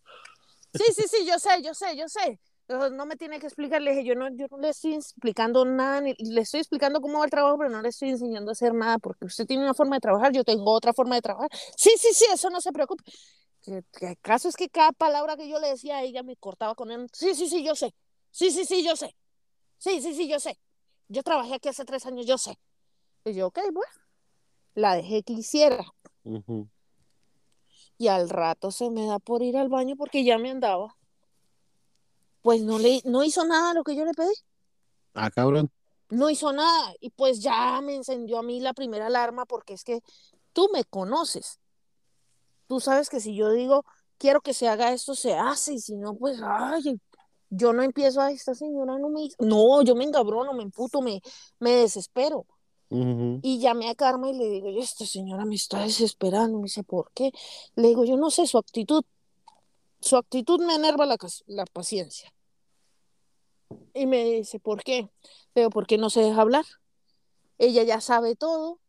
Sí, sí, sí, yo sé, yo sé, yo sé. No me tiene que explicar, le dije, yo no, yo no le estoy explicando nada, ni- le estoy explicando cómo va el trabajo, pero no le estoy enseñando a hacer nada, porque usted tiene una forma de trabajar, yo tengo otra forma de trabajar. Sí, sí, sí, eso no se preocupe. El caso es que cada palabra que yo le decía a ella me cortaba con él. Sí, sí, sí, yo sé. Sí, sí, sí, yo sé. Sí, sí, sí, yo sé. Yo trabajé aquí hace tres años, yo sé. Y yo, ok, bueno, la dejé que hiciera. Y al rato se me da por ir al baño porque ya me andaba. Pues no le no hizo nada lo que yo le pedí. Ah, cabrón. No hizo nada y pues ya me encendió a mí la primera alarma porque es que tú me conoces. Tú sabes que si yo digo quiero que se haga esto, se hace y si no, pues ay, yo no empiezo a esta señora no me no, yo me engabrono, me emputo, me, me desespero. Y llamé a Karma y le digo, esta señora me está desesperando. Me dice, ¿por qué? Le digo, yo no sé, su actitud, su actitud me enerva la, paciencia. Y me dice, ¿por qué? Pero ¿por qué no se deja hablar? Ella ya sabe todo,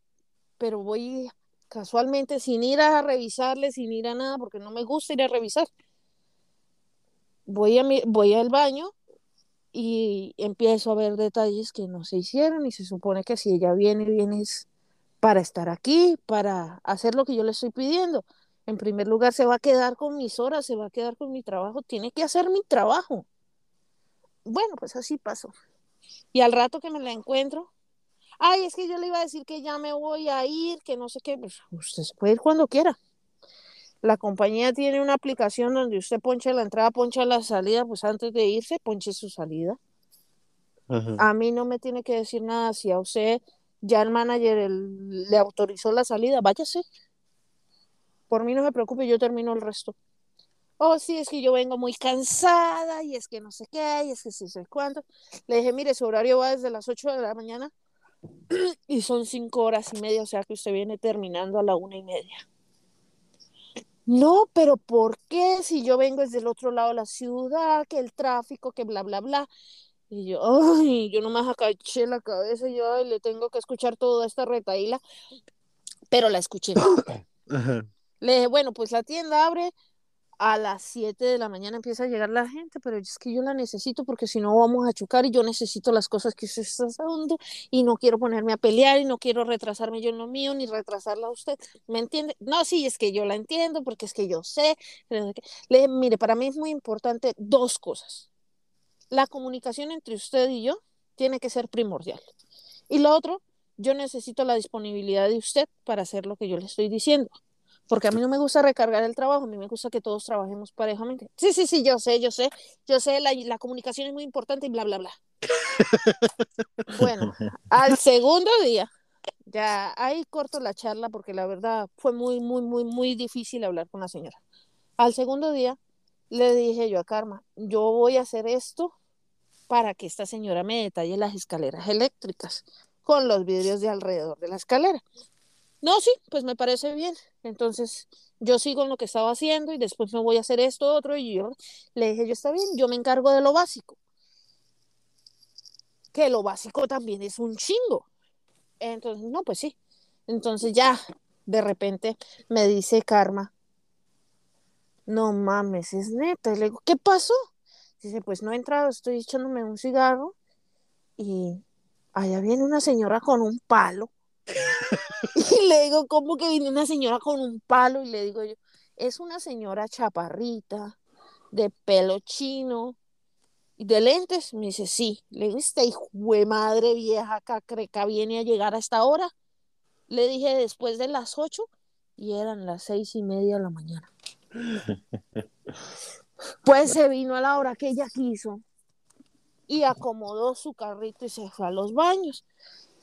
pero voy casualmente sin ir a revisarle, sin ir a nada, porque no me gusta ir a revisar. Voy, a mi, voy al baño y empiezo a ver detalles que no se hicieron y se supone que si ella viene, viene para estar aquí, para hacer lo que yo le estoy pidiendo. En primer lugar, se va a quedar con mis horas, se va a quedar con mi trabajo, tiene que hacer mi trabajo. Bueno, pues así pasó. Y al rato que me la encuentro, ay, es que yo le iba a decir que ya me voy a ir, que no sé qué, pues usted se puede ir cuando quiera la compañía tiene una aplicación donde usted poncha la entrada, poncha la salida, pues antes de irse, ponche su salida. A mí no me tiene que decir nada si a usted ya el manager le autorizó la salida, váyase. Por mí no se preocupe, yo termino el resto. Oh, sí, es que yo vengo muy cansada y es que no sé qué, y es que sí sé cuánto. Le dije, mire, su horario va desde las 8 de la mañana *clears throat* y son 5 horas y media, o sea que usted viene terminando a la una y media. No, pero ¿por qué si yo vengo desde el otro lado de la ciudad, que el tráfico, que bla, bla, bla? Y yo, ay, yo nomás acaché la cabeza y yo le tengo que escuchar toda esta retaíla, pero la escuché. *coughs* Le dije, bueno, pues la tienda abre a las 7 de la mañana empieza a llegar la gente, pero es que yo la necesito porque si no vamos a chocar y yo necesito las cosas que usted está dando y no quiero ponerme a pelear y no quiero retrasarme yo en lo mío ni retrasarla a usted. ¿Me entiende? No, sí, es que yo la entiendo porque es que yo sé. Le, mire, para mí es muy importante dos cosas. La comunicación entre usted y yo tiene que ser primordial. Y lo otro, yo necesito la disponibilidad de usted para hacer lo que yo le estoy diciendo porque a mí no me gusta recargar el trabajo, a mí me gusta que todos trabajemos parejamente. Sí, sí, sí, yo sé, yo sé, yo sé, la, la comunicación es muy importante y bla, bla, bla. bueno, *laughs* al segundo día, ya ahí corto la charla porque la verdad fue muy, muy, muy, muy difícil hablar con la señora. Al segundo día le dije yo a Karma, yo voy a hacer esto para que esta señora me detalle las escaleras eléctricas con los vidrios de alrededor de la escalera. No, sí, pues me parece bien. Entonces, yo sigo en lo que estaba haciendo y después me voy a hacer esto, otro, y yo le dije, yo está bien, yo me encargo de lo básico. Que lo básico también es un chingo. Entonces, no, pues sí. Entonces ya, de repente, me dice Karma, no mames, es neta. Y le digo, ¿qué pasó? Dice, pues no he entrado, estoy echándome un cigarro y allá viene una señora con un palo *laughs* *laughs* y le digo, ¿cómo que viene una señora con un palo? Y le digo yo, es una señora chaparrita, de pelo chino, y de lentes. Me dice, sí. Le digo, esta hijo de madre vieja cacreca viene a llegar a esta hora. Le dije después de las ocho y eran las seis y media de la mañana. *laughs* Pues se vino a la hora que ella quiso y acomodó su carrito y se fue a los baños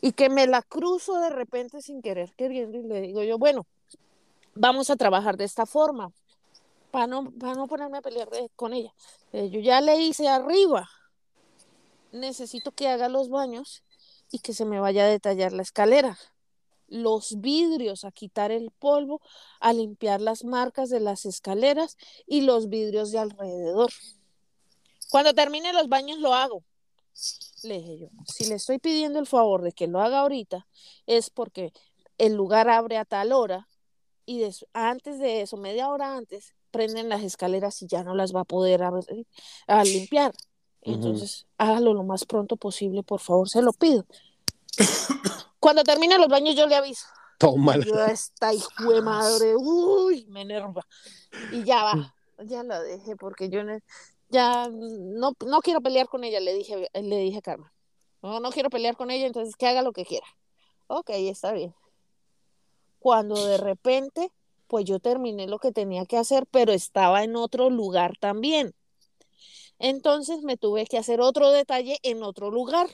y que me la cruzo de repente sin querer queriendo y le digo yo, bueno, vamos a trabajar de esta forma para no, no ponerme a pelear con ella. Eh, yo ya le hice arriba, necesito que haga los baños y que se me vaya a detallar la escalera, los vidrios, a quitar el polvo, a limpiar las marcas de las escaleras y los vidrios de alrededor. Cuando termine los baños lo hago, le dije yo, si le estoy pidiendo el favor de que lo haga ahorita, es porque el lugar abre a tal hora y antes de eso, media hora antes, prenden las escaleras y ya no las va a poder a, limpiar. Entonces, hágalo lo más pronto posible, por favor, se lo pido. Cuando termine los baños, yo le aviso. Toma. Yo esta hijo de madre, uy, me enerva. Y ya va, ya lo dejé porque yo ya no, no quiero pelear con ella, le dije, le dije a Karma. No, no quiero pelear con ella, entonces que haga lo que quiera. Ok, está bien. Cuando de repente pues yo terminé lo que tenía que hacer, pero estaba en otro lugar también. Entonces me tuve que hacer otro detalle en otro lugar.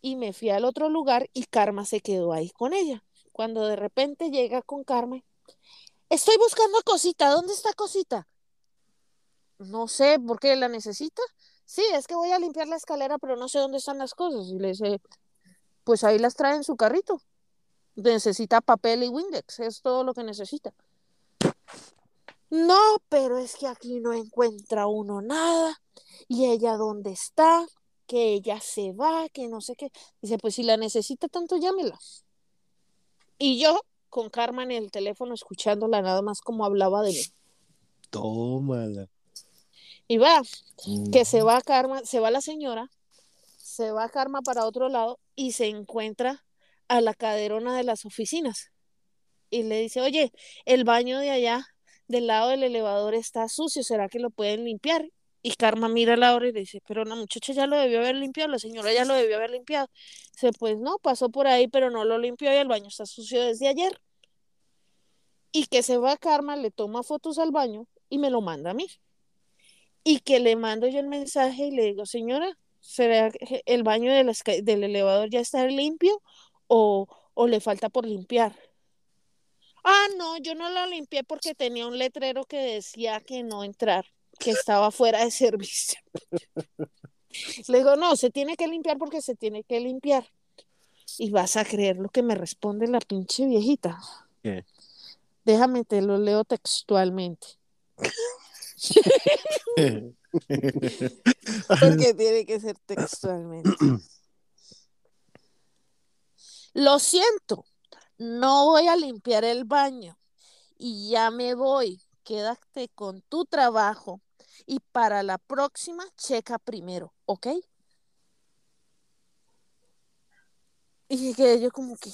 Y me fui al otro lugar y Karma se quedó ahí con ella. Cuando de repente llega con Karma, estoy buscando a Cosita, ¿dónde está Cosita? No sé, ¿por qué la necesita? Sí, es que voy a limpiar la escalera, pero no sé dónde están las cosas. Y le dice, pues ahí las trae en su carrito. Necesita papel y Windex, es todo lo que necesita. No, pero es que aquí no encuentra uno nada. ¿Y ella dónde está? Que ella se va, que no sé qué. Dice, pues si la necesita tanto, llámela. Y yo con Karma en el teléfono escuchándola nada más como hablaba de mí. Tómala. Y va, que se va Karma, se va la señora, se va Karma para otro lado y se encuentra a la caderona de las oficinas. Y le dice, oye, el baño de allá del lado del elevador está sucio, ¿será que lo pueden limpiar? Y Karma mira a la hora y dice, pero la muchacha ya lo debió haber limpiado, la señora ya lo debió haber limpiado. Dice, pues no, pasó por ahí, pero no lo limpió y el baño está sucio desde ayer. Y que se va a Karma, le toma fotos al baño y me lo manda a mí. Y que le mando yo el mensaje y le digo, señora, ¿será que el baño del elevador ya está limpio o, o le falta por limpiar? Ah, no, yo no lo limpié porque tenía un letrero que decía que no entrar, que estaba fuera de *laughs* servicio. Le digo, no, se tiene que limpiar porque se tiene que limpiar. Y vas a creer lo que me responde la pinche viejita. ¿Qué? Déjame, te lo leo textualmente. Porque tiene que ser textualmente. Lo siento, no voy a limpiar el baño y ya me voy. Quédate con tu trabajo y para la próxima checa primero, ¿ok? Y que yo como que,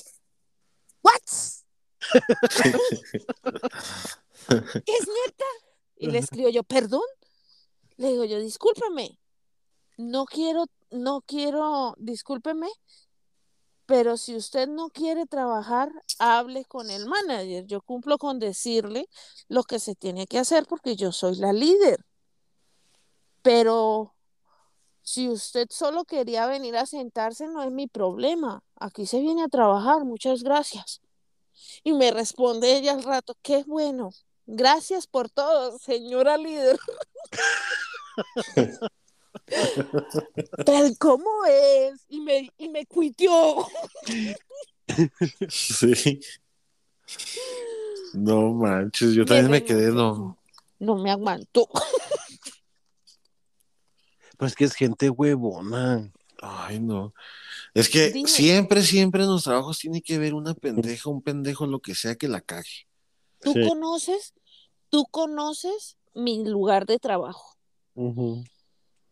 ¿what? *laughs* *laughs* ¿Es neta? Y le escribo yo, perdón. Le digo yo, discúlpeme. No quiero, no quiero, discúlpeme, pero si usted no quiere trabajar, hable con el manager. Yo cumplo con decirle lo que se tiene que hacer porque yo soy la líder. Pero si usted solo quería venir a sentarse, no es mi problema. Aquí se viene a trabajar. Muchas gracias. Y me responde ella al rato, qué bueno. Gracias por todo, señora líder. *laughs* Tal como es. Y me, y me cuitió. Sí. No manches, yo también me quedé, no. No me aguanto. Pues que es gente huevona. Ay, no. Es que Dime. siempre, siempre en los trabajos tiene que haber una pendeja, un pendejo, lo que sea que la cague. Tú Sí. conoces, tú conoces mi lugar de trabajo.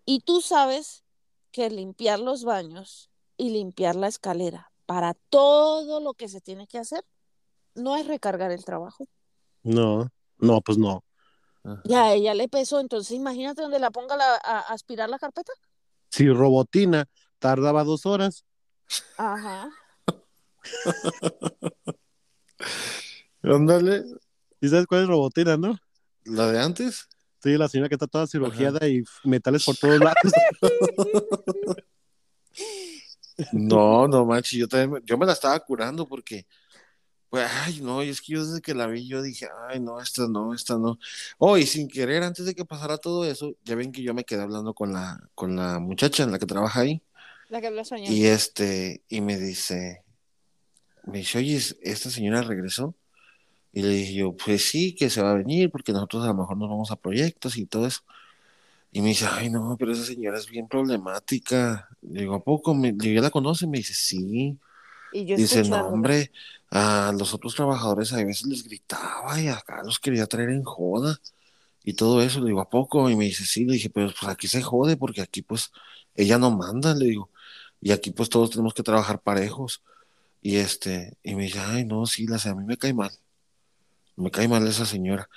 Y tú sabes que limpiar los baños y limpiar la escalera para todo lo que se tiene que hacer no es recargar el trabajo. No, no, pues no. Y a ella le pesó, entonces imagínate donde la ponga la- a, a aspirar la carpeta. Si Robotina tardaba dos horas, Ajá. *laughs* Ándale, ¿y sabes cuál es Robotina, no? la de antes. Sí, la señora que está toda cirugiada y metales por todos lados. *laughs* No, no manches, yo también, me- yo me la estaba curando porque, pues, ay, no, y es que yo desde que la vi, yo dije, ay, no, esta no, esta no. Oh, y sin querer, antes de que pasara todo eso, ya ven que yo me quedé hablando con la, con la muchacha en la que trabaja ahí, La que habla español. y este, y me dice, me dice, oye, ¿esta señora regresó? Y le dije yo, pues sí, que se va a venir, porque nosotros a lo mejor nos vamos a proyectos y todo eso. Y me dice, ay, no, pero esa señora es bien problemática. Le digo, ¿a poco? Me, le digo, ¿ya la conoce? Me dice, sí. Y yo Dice, no, escuchándola. hombre, a los otros trabajadores a veces les gritaba y acá los quería traer en joda y todo eso. Le digo, ¿a poco? Y me dice, sí. Le dije, pero pues aquí se jode porque aquí pues ella no manda, le digo. Y aquí pues todos tenemos que trabajar parejos. Y este, y me dice, ay, no, sí, la a mí me cae mal. Me cae mal esa señora.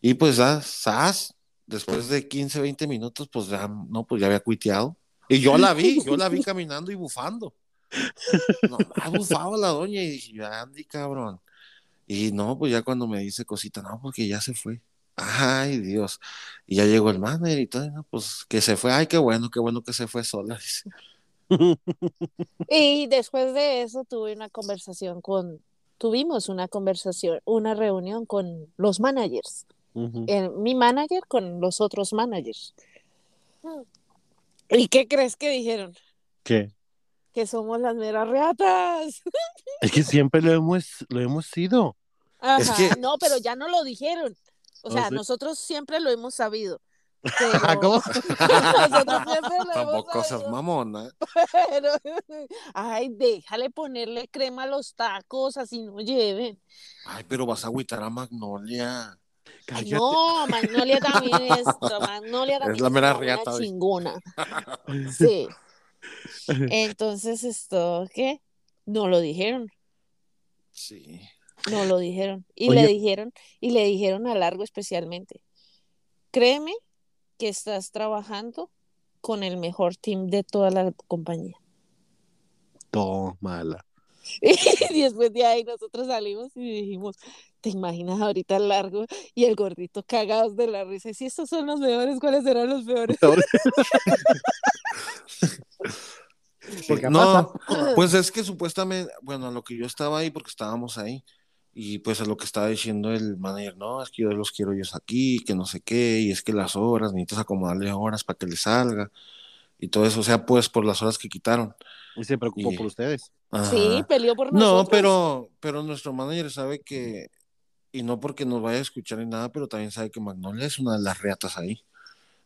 Y pues, ya, sas, después de 15, 20 minutos, pues ya, no, pues ya había cuiteado. Y yo la vi, yo la vi *laughs* caminando y bufando. No, bufaba la doña y dije, Andy, cabrón. Y no, pues ya cuando me dice cosita, no, porque ya se fue. Ay, Dios. Y ya llegó el manager y todo, no, pues que se fue. Ay, qué bueno, qué bueno que se fue sola. dice. *laughs* Y después de eso tuve una conversación con, tuvimos una conversación, una reunión con los managers. Eh, mi manager con los otros managers. ¿Y qué crees que dijeron? ¿Qué? Que somos las meras reatas. *laughs* Es que siempre lo hemos, lo hemos sido. Ajá, Es que- No, pero ya no lo dijeron. O ¿Oh, sea, sí? nosotros siempre lo hemos sabido. Ah, ¿Cómo? *laughs* *laughs* nosotros siempre lo hemos Tampoco seas sabido. mamona. Pero, *laughs* ay, déjale ponerle crema a los tacos, así no lleven. Ay, pero vas a agüitar a Magnolia. Ay, no, Magnolia también es, Magnolia también la mera riata, oye. chingona. Sí. Entonces, esto, ¿qué? No lo dijeron, Sí. no lo dijeron. Y Oye. le dijeron, y le dijeron a Largo especialmente, créeme que estás trabajando con el mejor team de toda la compañía. Tómala. *laughs* Y después de ahí nosotros salimos y dijimos, ¿te imaginas ahorita el largo y el gordito cagados de la risa? Y si estos son los mejores, ¿cuáles serán los peores? No, pues es que supuestamente, bueno, lo que yo estaba ahí, porque estábamos ahí, y pues a lo que estaba diciendo el manager, no, es que yo los quiero ellos aquí, que no sé qué, y es que las horas, necesitas acomodarle horas para que le salga, y todo eso, o sea, pues por las horas que quitaron. Y se preocupó Y- por ustedes. Sí, peleó por No, nosotros. pero, pero nuestro manager sabe que, y no porque nos vaya a escuchar ni nada, pero también sabe que Magnolia es una de las reatas ahí.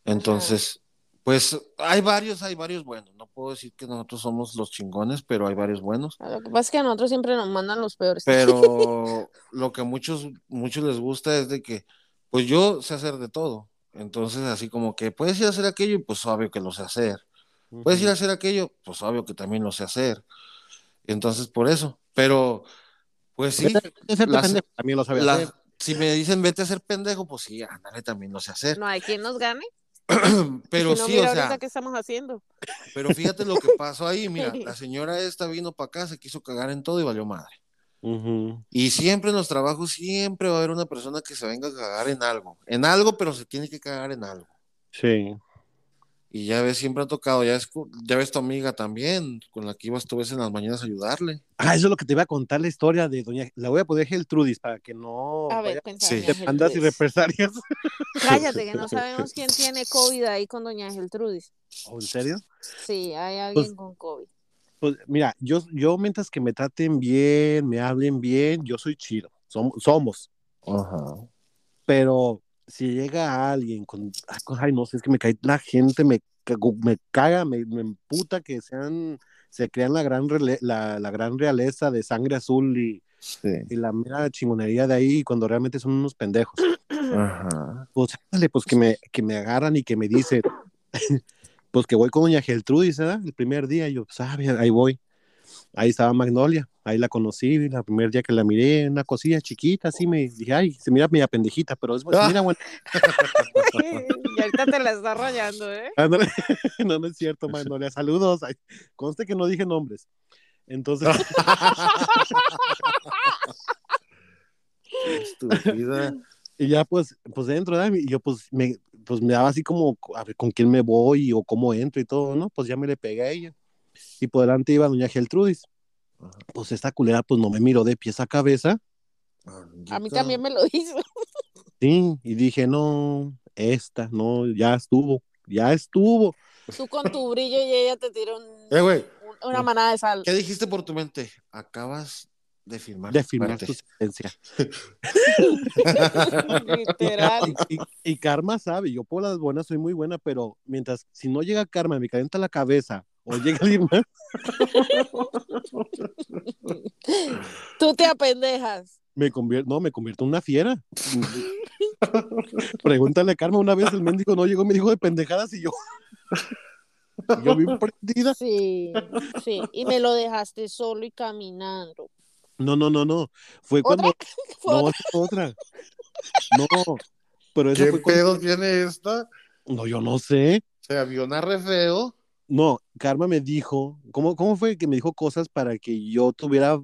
Entonces, pues hay varios, hay varios buenos. No puedo decir que nosotros somos los chingones, pero hay varios buenos. Lo que pasa es que a nosotros siempre nos mandan los peores. Pero *laughs* lo que a muchos, muchos les gusta es de que, pues yo sé hacer de todo. Entonces, así como que puedes ir a hacer aquello y pues obvio que lo sé hacer. Puedes ir a hacer aquello, pues obvio que también lo sé hacer. Entonces, por eso. Pero, pues sí, Vete a hacerte las- pendejo, también lo sabe hacer. si me dicen vete a ser pendejo, pues sí, ándale, también lo sé hacer. No hay quien nos gane. *clears throat* Pero si no, sí, mira o sea, qué estamos haciendo. pero *laughs* fíjate lo que pasó ahí. Mira, la *laughs* señora esta vino para acá, se quiso cagar en todo y valió madre. Y siempre en los trabajos, siempre va a haber una persona que se venga a cagar en algo. En algo, pero se tiene que cagar en algo. Sí. Y ya ves, siempre ha tocado. Ya, ya ves tu amiga también, con la que ibas tú ves en las mañanas a ayudarle. Ah, eso es lo que te iba a contar la historia de doña. La voy a poner Geltrudis para que no A ver, vaya. Sí. demandas y represalias. Cállate, que no *laughs* sabemos quién tiene COVID ahí con doña Geltrudis. ¿Oh, ¿En serio? Sí, hay alguien Pues- con COVID. Pues mira, yo, yo mientras que me traten bien, me hablen bien, yo soy chido. Som- somos. Ajá. Pero si llega alguien con, ay, con- ay, no sé, es que me cae la gente, me, me caga, me, me emputa que sean, se crean la gran, la, la gran realeza de sangre azul y, Sí. y la mera chingonería de ahí cuando realmente son unos pendejos. Ajá. Pues, ándale, pues que me, que me agarran y que me dicen, *laughs* pues que voy con doña Geltrudis, ¿verdad? El primer día, y yo, pues, ah, ahí voy. Ahí estaba Magnolia, ahí la conocí, el primer día que la miré, una cosilla chiquita, así me dije, ay, se mira media pendejita, pero es, Ah. mira, bueno, *laughs* y ahorita te la está rayando, ¿eh? *laughs* no, no es cierto, Magnolia, saludos, Ay, conste que no dije nombres. Entonces, *laughs* Estúpida. y ya pues, pues dentro, ¿verdad? y yo pues me, pues me daba así como, a ver, con quién me voy o cómo entro y todo, ¿no? Pues ya me le pegué a ella. Y por delante iba doña Geltrudis. Ajá. Pues esta culera pues no me miró de pies a cabeza. A mí también me lo hizo. *laughs* Sí, y dije, no, esta, no, ya estuvo, ya estuvo. Tú con tu brillo y ella te tiró un- Eh, un- una manada de sal. ¿qué dijiste por tu mente? Acabas de firmar. De firmar tu sentencia. *laughs* Literal. Y, y- y Karma sabe, yo por las buenas soy muy buena, pero mientras, si no llega Karma, me calienta la cabeza, o llega alguien más, Tú te apendejas. me convierto, no, me convierto en una fiera. Pregúntale a Karma, una vez el mendigo no llegó y me dijo de pendejadas y yo, yo bien prendida. Sí, sí. Y me lo dejaste solo y caminando. No, no, no, no, fue ¿Otra? cuando, *laughs* Fue no, otra. esa fue otra. No, pero esa ¿Qué fue cuando, pedo tiene esta? no, yo no sé. Se aviona re feo. No, Karma me dijo, ¿cómo, ¿cómo fue que me dijo cosas para que yo tuviera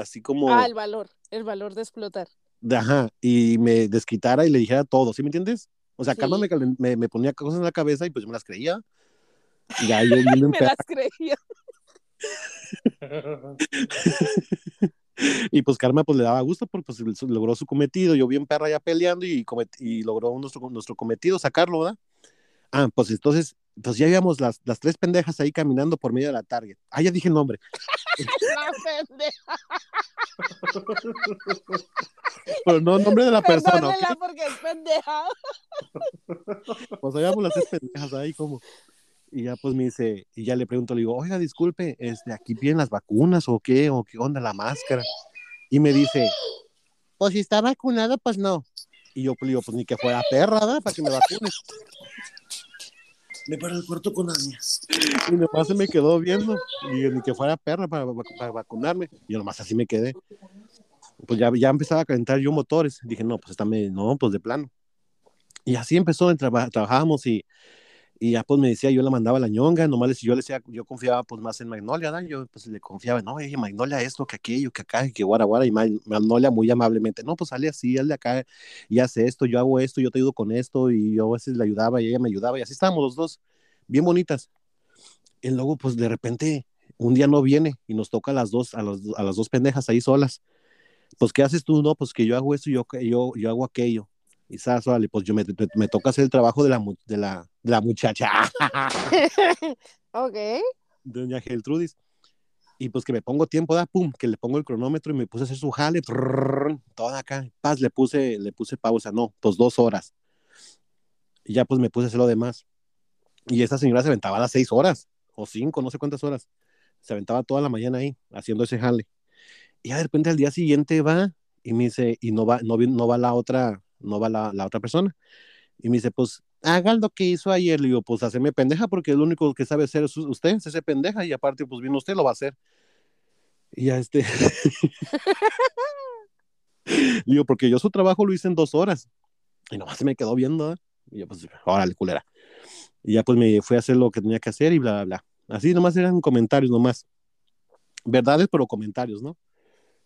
así como, Ah, el valor. El valor de explotar. de- ajá, y me desquitara y le dijera todo, ¿sí me entiendes? O sea, Karma me, me, me ponía cosas en la cabeza y pues yo me las creía. Y ya yo *laughs* Me emperra- las creía. *laughs* Y pues Karma pues le daba gusto porque pues logró su cometido, yo bien perra ya peleando y, comet- y logró nuestro, nuestro cometido, sacarlo, ¿verdad? Ah, pues entonces, pues ya íbamos las, las tres pendejas ahí caminando por medio de la Target. Ah, ya dije el nombre. *laughs* La pendeja. *laughs* Pero no el nombre de la persona. ¿ok? Perdónenla porque es pendeja. *laughs* Pues allá vamos las tres pendejas ahí como. Y ya pues me dice, y ya le pregunto, le digo, oiga, disculpe, este, ¿aquí vienen las vacunas o qué? ¿O qué onda la máscara? Y me dice, pues si está vacunado, pues no. Y yo pues, le digo, pues ni que fuera perra, ¿verdad? Para que me vacunes. Me para el cuarto con Ania. Y nomás se me quedó viendo, y ni que fuera perra para, para vacunarme. Y nomás así me quedé. Pues ya, ya empezaba a calentar yo motores. Dije, no, pues está medio- no, pues de plano. Y así empezó, traba- trabajábamos y, y ya pues me decía, yo la mandaba a la ñonga, nomás yo le decía, yo confiaba pues más en Magnolia, ¿verdad? Yo pues le confiaba, no, oye, Magnolia esto, que aquello, que acá, que guara, guara, y Ma- Magnolia muy amablemente, no, pues sale así, hazle acá, y hace esto, yo hago esto, yo te ayudo con esto, y yo a veces le ayudaba y ella me ayudaba, y así estábamos los dos, bien bonitas. Y luego pues de repente un día no viene y nos toca a las dos, a, los- a las dos pendejas ahí solas. Pues, ¿qué haces tú? No, pues que yo hago esto yo, yo, yo hago aquello. Y sabes, órale, pues yo me, me, me toca hacer el trabajo de la, de la, de la muchacha, *laughs* ok. doña Geltrudis. Y pues que me pongo tiempo, da, pum, que le pongo el cronómetro y me puse a hacer su jale, prrrr, toda acá, paz, le puse, le puse pausa, no, pues dos horas. Y ya pues me puse a hacer lo demás. Y esta señora se aventaba las seis horas, o cinco, no sé cuántas horas. Se aventaba toda la mañana ahí, haciendo ese jale. Y ya de repente al día siguiente va y me dice, y no va, no, no va la otra, no va la, la otra persona. Y me dice, pues, haga lo que hizo ayer. Le digo, pues, hacerme pendeja, porque lo único que sabe hacer es usted, es ese pendeja, y aparte, pues, vino usted, lo va a hacer. Y ya este. *laughs* Le digo, porque yo su trabajo lo hice en dos horas. Y nomás se me quedó viendo, ¿eh? Y yo, pues, órale, culera. Y ya, pues, me fui a hacer lo que tenía que hacer y bla, bla, bla. Así nomás eran comentarios, nomás. Verdades, pero comentarios, ¿no?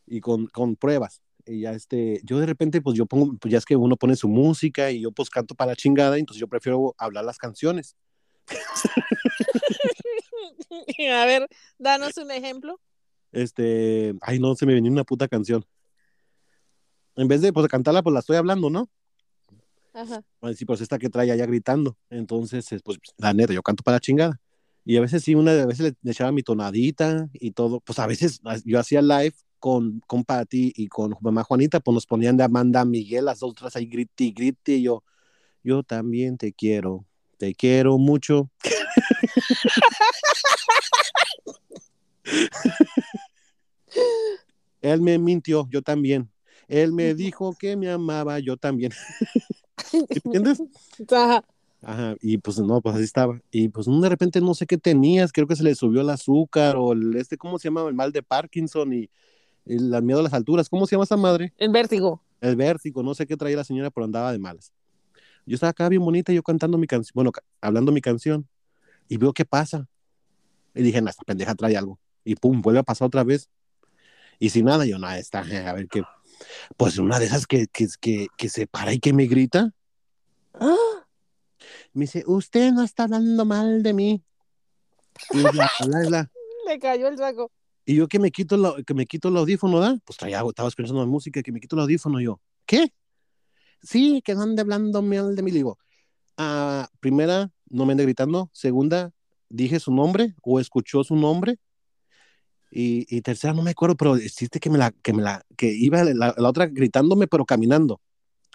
Y con, con pruebas. Y ya este, yo de repente, pues yo pongo, pues ya es que uno pone su música y yo pues canto para la chingada, entonces yo prefiero hablar las canciones. *laughs* A ver, danos un ejemplo. Este, ay no, se me venía una puta canción. En vez de pues cantarla, pues la estoy hablando, ¿no? Ajá. Pues sí, pues esta que trae allá gritando. Entonces, es, pues la neta, yo canto para la chingada. Y a veces sí, una de veces le, le echaba mi tonadita y todo. Pues a veces yo hacía live con, con Patti y con mamá Juanita, pues nos ponían de Amanda Miguel, las otras ahí grite y grite. Y yo, yo también te quiero, te quiero mucho. *laughs* Él me mintió, yo también. Él me dijo que me amaba, yo también. *laughs* ¿Entiendes? Ajá. Ajá, y pues no, pues así estaba. Y pues de repente no sé qué tenías, creo que se le subió el azúcar o el, este, ¿cómo se llama? El mal de Parkinson y el, miedo a las alturas. ¿Cómo se llama esa madre? El vértigo. El vértigo, no sé qué traía la señora, pero andaba de malas. Yo estaba acá bien bonita, yo cantando mi canción, bueno, hablando mi canción, y veo qué pasa. Y dije, no, esta pendeja trae algo. Y pum, vuelve a pasar otra vez. Y sin nada, yo, nada, está, a ver qué. Pues una de esas que, que, que, que se para y que me grita. ¡Ah! Me dice, usted no está hablando mal de mí. Y, bla, bla, bla. *laughs* Le cayó el saco. Y yo que me quito, la, que me quito el audífono, ¿da? Pues traía, estaba escuchando la música, que me quito el audífono. yo, ¿qué? Sí, que ande hablando mal de mí. Le digo, ah, primera, no me ande gritando. Segunda, dije su nombre o escuchó su nombre. Y, y tercera, no me acuerdo, pero existe que me la, que me la, que iba la, la otra gritándome, pero caminando.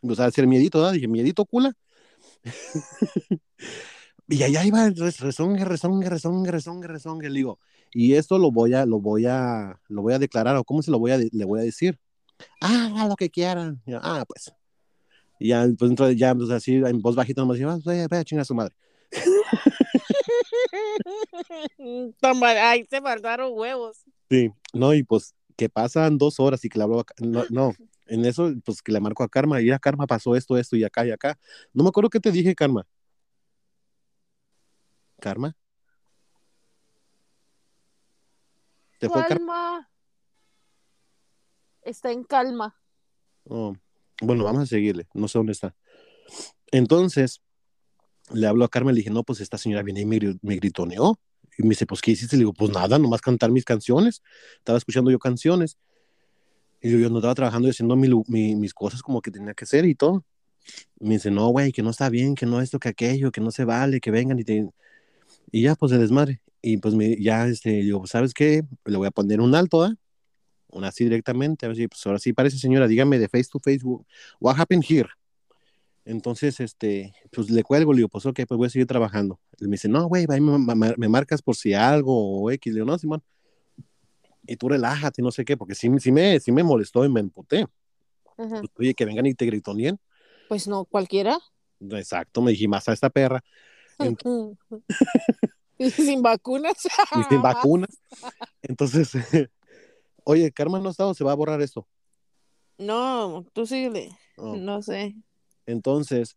O sea, decir miedito, ¿da? Dije, miedito, cula. *laughs* y allá iba rezongue, rezongue, rezongue, rezongue, rezongue, le digo, y esto lo voy a, lo voy a, lo voy a declarar, o cómo se lo voy a, le voy a decir. Ah, lo que quieran. Yo, ah, pues. Y ya, pues, entonces, ya, pues, así, en voz bajita, nomás, decía, vaya, vaya, chinga a su madre. *laughs* Ahí se faltaron huevos. Sí, no, y pues, que pasan dos horas y que le hablo, a, no, no, en eso, pues, que le marco a Karma, y a Karma pasó esto, esto, y acá, y acá. No me acuerdo qué te dije, Karma. Karma. ¿Te fue? Calma. está en calma. Oh, Bueno, vamos a seguirle. No sé dónde está. Entonces, le hablo a Carmen, le dije, no, pues esta señora viene y me, me gritoneó. Y me dice, pues, ¿qué hiciste? Le digo, pues nada, nomás cantar mis canciones. Estaba escuchando yo canciones. Y yo, yo no estaba trabajando y haciendo mi lu- mi- mis cosas como que tenía que hacer y todo. Me dice, no, güey, que no está bien, que no esto, que aquello, que no se vale, que vengan y te... Y ya, pues, se desmadre. Y pues me, ya, este, digo, ¿sabes qué? Le voy a poner un alto, ¿ah? Una así directamente, a ver si, pues, ahora sí parece, señora, dígame de face to face, what happened here? Entonces, este, pues le cuelgo, le digo, pues ok, pues voy a seguir trabajando. Él me dice, no, güey, y me, me- me marcas por si algo o X. Le digo, no, Simón. Y tú relájate, no sé qué, porque sí, sí, me, sí me molestó y me emputé. Pues, oye, que vengan y te gritonien. Pues no, cualquiera. Exacto, me dije, más a esta perra. *laughs* Y sin vacunas. *laughs* y sin vacunas. Entonces, *laughs* oye, Karma no está o se va a borrar esto. No, tú síguele. Oh. No sé. Entonces,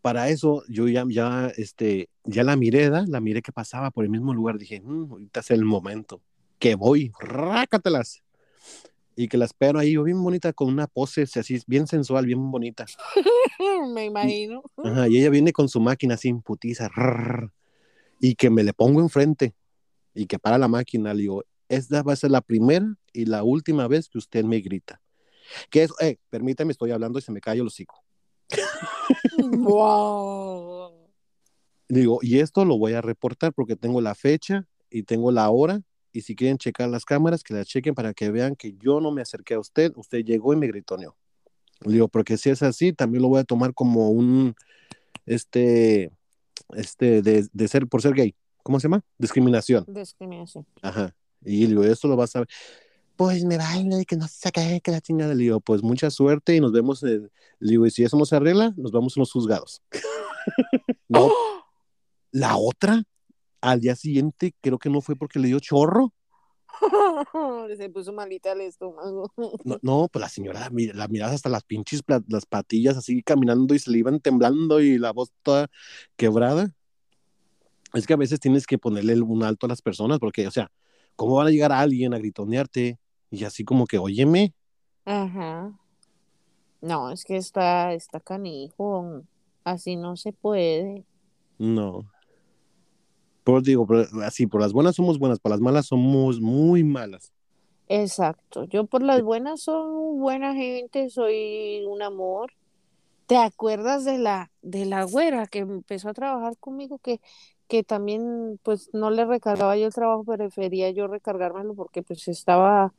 para eso yo ya, ya, este, ya la miré, ¿da? la miré que pasaba por el mismo lugar. Dije, "Mm, ahorita es el momento. Que voy, rácatelas. Y que la espero ahí, bien bonita, con una pose así, bien sensual, bien bonita. *laughs* Me imagino. Ajá, y ella viene con su máquina así en putiza. rrr, y que me le pongo enfrente. Y que para la máquina, le digo, esta va a ser la primera y la última vez que usted me grita. Que es, eh, permítame, estoy hablando y se me cae el hocico. *laughs* wow. Digo, y esto lo voy a reportar porque tengo la fecha y tengo la hora. Y si quieren checar las cámaras, que las chequen para que vean que yo no me acerqué a usted. Usted llegó y me gritoneó. Le digo, porque si es así, también lo voy a tomar como un, este, este, de, de ser, por ser gay. ¿Cómo se llama? Discriminación. Discriminación. Ajá. Y le digo, esto lo vas a ver. Pues me baila y que no se qué, que la chingada. Le digo, pues mucha suerte y nos vemos. Le digo, y si eso no se arregla, nos vamos a los juzgados. *laughs* no, la otra, al día siguiente, creo que no fue porque le dio chorro. *laughs* Se puso malita el estómago. *laughs* No, no, pues la señora, la, la miras hasta las pinches las patillas así caminando y se le iban temblando y la voz toda quebrada. Es que a veces tienes que ponerle un alto a las personas porque, o sea, ¿cómo van a llegar a alguien a gritonearte? Y así como que, óyeme, Ajá. No, es que está, está canijo. Así no se puede. no. Por digo, por- así, por las buenas somos buenas, por las malas somos muy malas. Exacto. Yo por las buenas soy buena gente, soy un amor. ¿Te acuerdas de la de la güera que empezó a trabajar conmigo que que también pues no le recargaba yo el trabajo, prefería yo recargármelo porque pues estaba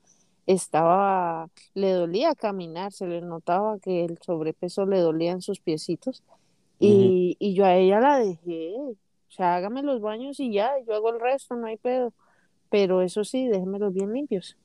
estaba le dolía caminar, se le notaba que el sobrepeso le dolía en sus piecitos y, y yo a ella la dejé, sea, hágame los baños y ya, yo hago el resto, no hay pedo, pero eso sí, déjemelos bien limpios.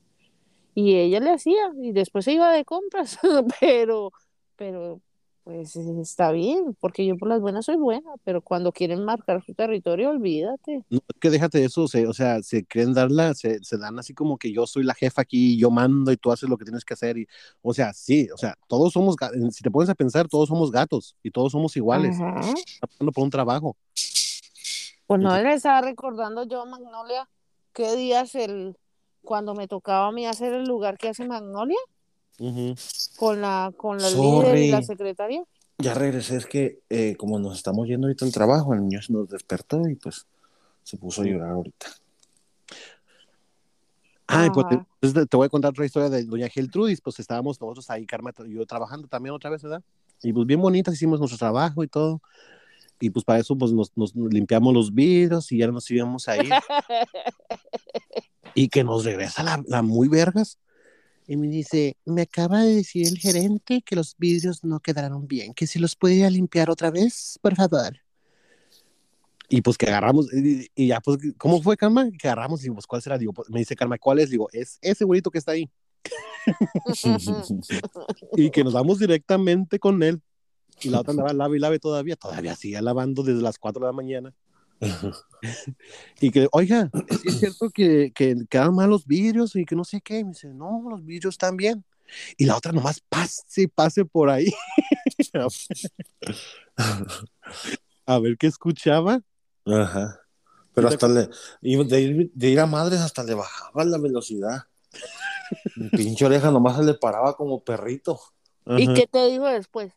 Y ella le hacía, y después se iba de compras, *laughs* pero, pero, pues está bien, porque yo por las buenas soy buena, pero cuando quieren marcar su territorio, olvídate. No, es que déjate eso, se- o sea, se creen darla, se, se dan así como que yo soy la jefa aquí, yo mando y tú haces lo que tienes que hacer. Y, o sea, sí, o sea, todos somos, si te pones a pensar, todos somos gatos y todos somos iguales, Ajá. por un trabajo. Pues no le estaba recordando yo, Magnolia, qué días el, cuando me tocaba a mí hacer el lugar que hace Magnolia, con la, con la líder y la Sorry. secretaria. Ya regresé, es que eh, como nos estamos yendo ahorita al trabajo, el niño se nos despertó y pues se puso a llorar ahorita. Ay, pues te, entonces te voy a contar otra historia de doña Geltrudis, pues estábamos nosotros ahí, Karma y yo trabajando también otra vez, ¿verdad? Y pues bien bonitas, hicimos nuestro trabajo y todo. Y pues para eso pues nos, nos limpiamos los vidrios y ya nos íbamos a ir. *laughs* y que nos regresa la, la muy vergas. Y me dice, me acaba de decir el gerente que los vidrios no quedaron bien, que si los podía limpiar otra vez, por favor. Y pues que agarramos, y, y ya pues, ¿cómo fue, Karma? Que agarramos y pues, ¿cuál será? Digo, pues, me dice Karma, ¿cuál es? Digo, es ese bonito que está ahí. *laughs* *laughs* Y que nos vamos directamente con él. Y la otra andaba lave y lave todavía, todavía sigue lavando desde las 4 de la mañana. *laughs* Y que, oiga, ¿sí es cierto que, que quedan mal los vidrios y que no sé qué. Y me dice, no, los vidrios están bien. Y la otra nomás pase, pase por ahí. *laughs* a ver qué escuchaba. Ajá. Pero hasta le, de ir, de ir a madres hasta le bajaba la velocidad. Mi *laughs* pinche oreja nomás se le paraba como perrito. ¿Y Ajá. qué te dijo después?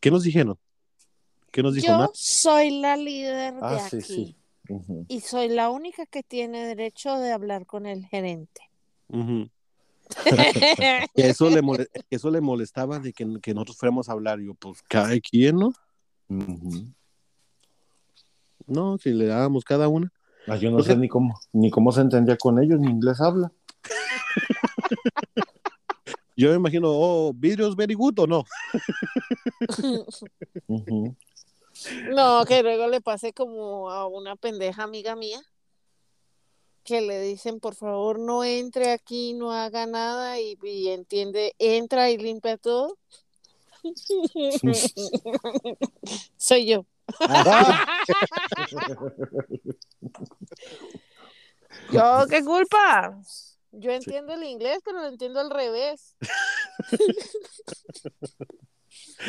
¿Qué nos dijeron? ¿Qué nos dijo? Yo soy la líder de Ah, sí, aquí sí. Ujú. y soy la única que tiene derecho de hablar con el gerente. *laughs* Eso le, eso le molestaba de que, que nosotros fuéramos a hablar. Yo, pues, cada quien, ¿no? No, si le dábamos cada una. Ah, yo no Porque- sé ni cómo, ni cómo se entendía con ellos, ni inglés habla. *laughs* Yo me imagino, oh, vidrios very good o no. *laughs* No, que luego le pasé como a una pendeja amiga mía que le dicen, por favor, no entre aquí, no haga nada y, y entiende, entra y limpia todo. *laughs* Soy yo. *laughs* ¿Yo qué culpa? Yo entiendo el inglés, pero lo entiendo al revés. *laughs*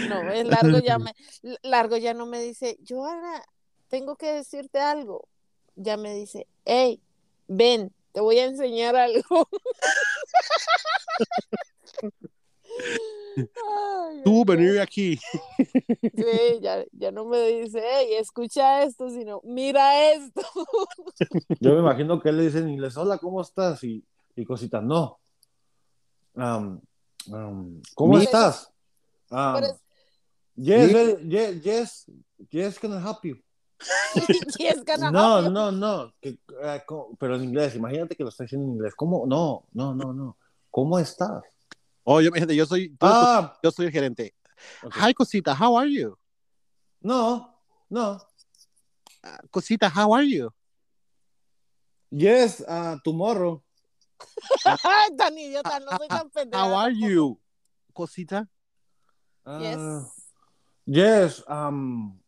No, es largo ya me, *laughs* largo ya no me dice, Joana, tengo que decirte algo. Ya me dice, hey, ven, te voy a enseñar algo. *laughs* Ay, Tú venir aquí. Sí, ya, ya no me dice, hey, escucha esto, sino mira esto. yo me imagino que él le dice en inglés, hola, ¿cómo estás? Y, y cositas, no. Um, um, ¿Cómo estás? Um, yes, very- yes, yes, yes, can I help you? *laughs* gonna No, help you. no, no, que, eh, pero en inglés, imagínate que lo está diciendo en inglés. ¿Cómo? No, no, no, no. ¿Cómo estás? Oh, yo, gente, yo soy, tú- Ah, yo soy el gerente. Hi, cosita, how are you? no, no. Ah, cosita, how are you? Yes, uh, tomorrow. *laughs* Tan idiota, no soy tan pendeja. How are you? Cosita. Yes. Uh, yes, um,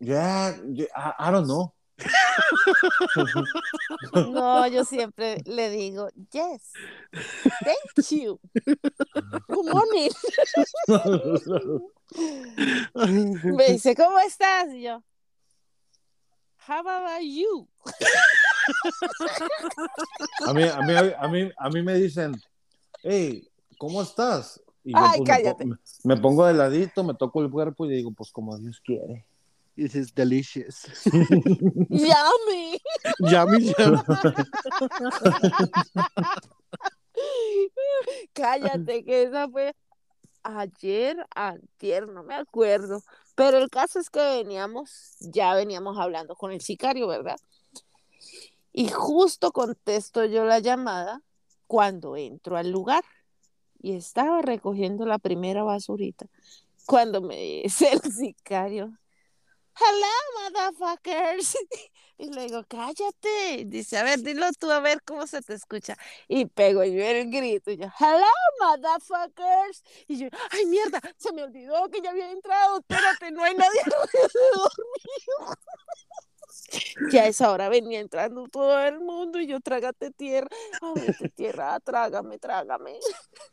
yeah, yeah, I, I don't know. *laughs* No, yo siempre le digo, yes, thank you. Good morning. *laughs* Me dice, ¿cómo estás? Y yo, how about you? *laughs* A mí, a mí, a mí, a mí me dicen, hey, ¿cómo estás? Y Ay, me, cállate. pongo, me pongo de ladito, me toco el cuerpo y digo, pues como Dios quiere. This is delicious. *laughs* Yummy. Yummy, yummy. *laughs* Cállate, que esa fue ayer, antier, no me acuerdo. Pero el caso es que veníamos, ya veníamos hablando con el sicario, ¿verdad? Y justo contesto yo la llamada cuando entro al lugar. Y estaba recogiendo la primera basurita. Cuando me dice el sicario, hello, motherfuckers. *laughs* Y le digo, cállate. Dice, a ver, dilo tú, a ver cómo se te escucha. Y pego yo el grito. Y yo, hello, motherfuckers. Y yo, ay, mierda, se me olvidó que ya había entrado. Espérate, no hay nadie *laughs* alrededor mío. Ya a esa hora venía entrando todo el mundo y yo, trágate tierra. Ábrete tierra, trágame, trágame.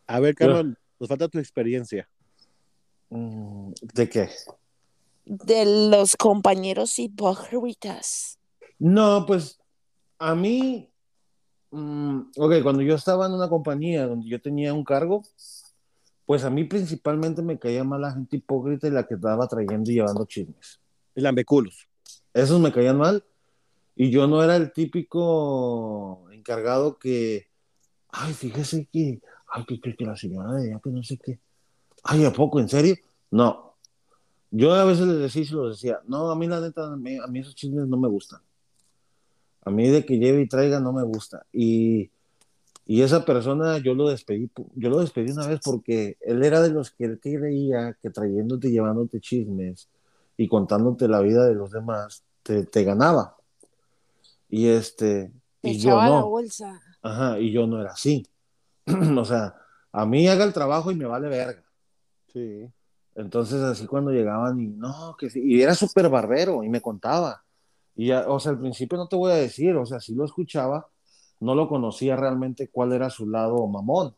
A ver, Carmen, nos falta tu experiencia. Mm, ¿De qué? De los compañeros hipócritas. No, pues a mí, mm, ok, cuando yo estaba en una compañía donde yo tenía un cargo, pues a mí principalmente me caía mal la gente hipócrita y la que estaba trayendo y llevando chismes. El ambeculos. Esos me caían mal y yo no era el típico encargado que, ay, fíjese que, ay, que, que- que la señora de allá, que no sé qué. Ay, ¿a poco? ¿En serio? No. Yo a veces les decía los decía, no, a mí la neta, a mí, a mí esos chismes no me gustan. A mí de que lleve y traiga no me gusta. Y, y esa persona yo lo despedí, yo lo despedí una vez porque él era de los que él creía que trayéndote y llevándote chismes y contándote la vida de los demás, te, te ganaba. Y este, Te y yo echaba la no. bolsa. Ajá, y yo no era así. *clears throat* o sea, a mí haga el trabajo y me vale verga. Sí. Entonces, así cuando llegaban y no, que sí, y era súper barbero y me contaba. Y ya, o sea, al principio no te voy a decir, o sea, sí lo escuchaba, no lo conocía realmente cuál era su lado mamón.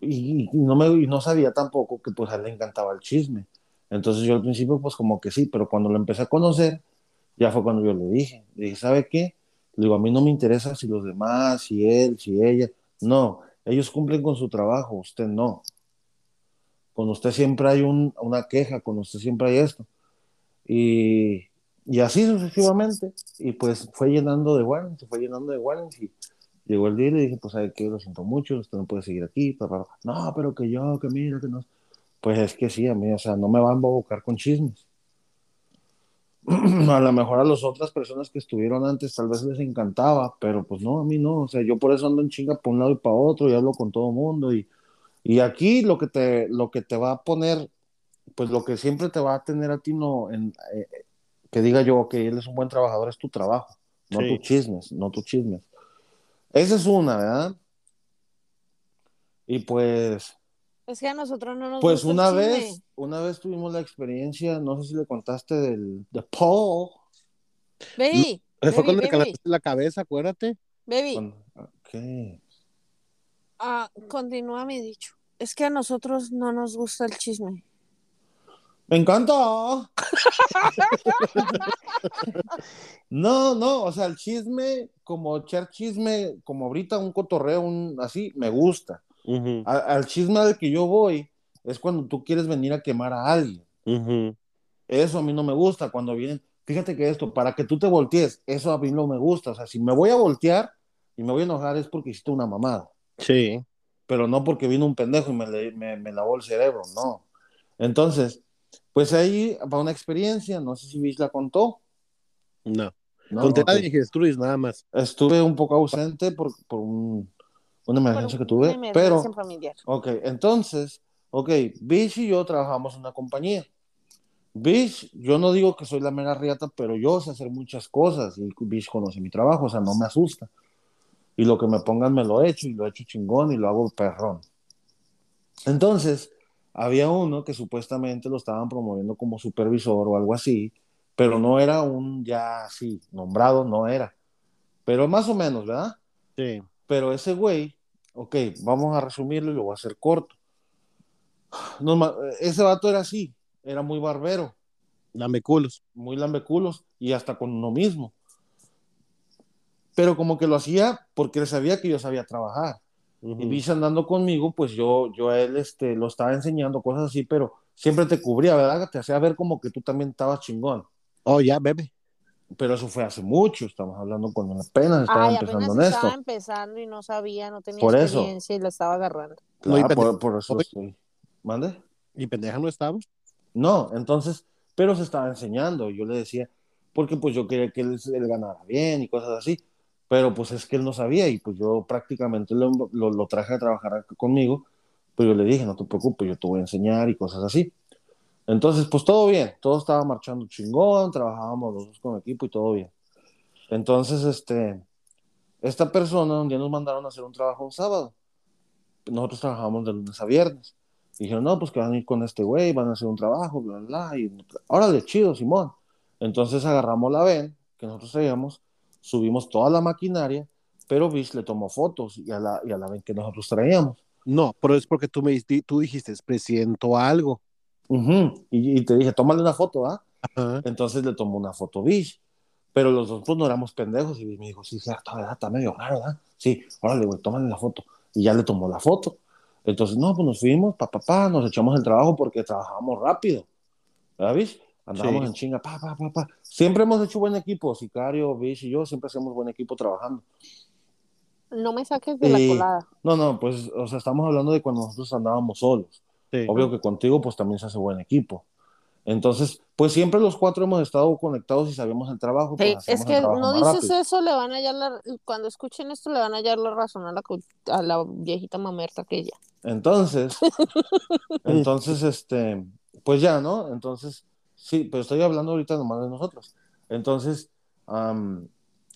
Y, y no, me, y no sabía tampoco que pues a él le encantaba el chisme. Entonces yo al principio pues como que sí, pero cuando lo empecé a conocer, ya fue cuando yo le dije, le dije, ¿sabe qué? Le digo, a mí no me interesa si los demás, si él, si ella. No, ellos cumplen con su trabajo, usted no. Con usted siempre hay un, una queja, con usted siempre hay esto. Y, así sucesivamente. Y pues fue llenando de warnings, fue llenando de warnings. Y llegó el día y dije, pues, ¿sabe qué? Lo siento mucho, usted no puede seguir aquí. No, pero que yo, que mira, que no. Pues es que sí, a mí, o sea, no me van a buscar con chismes. *clears throat* a lo mejor a las otras personas que estuvieron antes tal vez les encantaba, pero pues no, a mí no, o sea, yo por eso ando en chinga por un lado y para otro y hablo con todo mundo y, y aquí lo que, te, lo que te va a poner, pues lo que siempre te va a tener a ti, no, en, eh, que diga yo que él es un buen trabajador, es tu trabajo, no tus chismes, no tus chismes. Esa es una, ¿verdad? Y pues, es que a nosotros no nos Pues una vez, una vez tuvimos la experiencia, no sé si le contaste del de Paul. Baby. fue cuando le la cabeza, acuérdate. Baby. ¿Qué? Ah, continúa mi dicho. Es que a nosotros no nos gusta el chisme. Me encanta. no, no, o sea, el chisme, como echar chisme, como ahorita un cotorreo, un así, me gusta al, chisme al que yo voy es cuando tú quieres venir a quemar a alguien. Eso a mí no me gusta. Cuando vienen, fíjate que esto, para que tú te voltees, eso a mí no me gusta. O sea, si me voy a voltear y me voy a enojar es porque hiciste una mamada. Sí. Pero no porque vino un pendejo y me, me, lavó el cerebro, no. Entonces, pues ahí va una experiencia, no sé si Vish la contó. No. no Conté la de nada más. Estuve un poco ausente por, por un una emergencia que tuve, pero... Ok, entonces, ok, Bish y yo trabajamos en una compañía. Bish, yo no digo que soy la mera riata, pero yo sé hacer muchas cosas y Bish conoce mi trabajo, o sea, no me asusta. Y lo que me pongan me lo he hecho y lo he hecho chingón y lo hago perrón. Entonces, había uno que supuestamente lo estaban promoviendo como supervisor o algo así, pero no era un ya así, nombrado, no era. Pero más o menos, ¿verdad? Sí. Pero ese güey Ok, vamos a resumirlo y lo voy a hacer corto. ese vato era así, era muy barbero. Lambeculos. Muy lambeculos y hasta con uno mismo. Pero como que lo hacía porque él sabía que yo sabía trabajar. Y viste andando conmigo, pues yo, yo a él este, lo estaba enseñando cosas así, pero siempre te cubría, ¿verdad? Te hacía ver como que tú también estabas chingón. Oh, ya, bebe pero eso fue hace mucho, estamos hablando cuando apenas estaba empezando en esto. Estaba empezando y no sabía, no tenía experiencia y lo estaba agarrando. no, por, eso estoy. ¿Mande? ¿Y pendeja no estaba? No, entonces, pero se estaba enseñando. Yo le decía, porque pues yo quería que él, ganara bien y cosas así, pero pues es que él no sabía y pues yo prácticamente lo, lo, traje a trabajar conmigo, pero yo le dije, no te preocupes, yo te voy a enseñar y cosas así. Entonces, pues todo bien, todo estaba marchando chingón, trabajábamos los dos con equipo y todo bien. Entonces, este, esta persona un día nos mandaron a hacer un trabajo un sábado. Nosotros trabajamos de lunes a viernes. dijeron, no, pues que van a ir con este güey, van a hacer un trabajo, bla, bla, bla. Y, órale, chido, Simón. Entonces agarramos la VEN que nosotros traíamos, subimos toda la maquinaria, pero Bish le tomó fotos y a la, y a la VEN que nosotros traíamos. No, pero es porque tú me tú dijiste, presiento algo y, te dije, tómale una foto, ¿ah? Entonces le tomó una foto Bish. Pero los dos pues, no éramos pendejos. Y me dijo, sí, cierto, ¿verdad? Está medio raro, ¿verdad? Sí, órale, güey, tómale la foto. Y ya le tomó la foto. Entonces, no, pues nos fuimos, pa, pa, pa, nos echamos el trabajo porque trabajábamos rápido. ¿Verdad, Bish? Andábamos en chinga, pa, pa, pa, pa. Siempre hemos hecho buen equipo, Sicario, Bish y yo, siempre hacemos buen equipo trabajando. No me saques de la colada. No, no, pues, o sea, estamos hablando de cuando nosotros andábamos solos. Obvio que contigo pues también se hace buen equipo. Entonces, pues siempre los cuatro hemos estado conectados y sabemos el trabajo. Pues, es que no dices eso, le van a hallar la, cuando escuchen esto le van a hallar la razón a la, a la viejita mamerta que ella. Entonces, *laughs* entonces, este, pues ya, ¿no? Entonces, sí, pero estoy hablando ahorita nomás de nosotros. Entonces,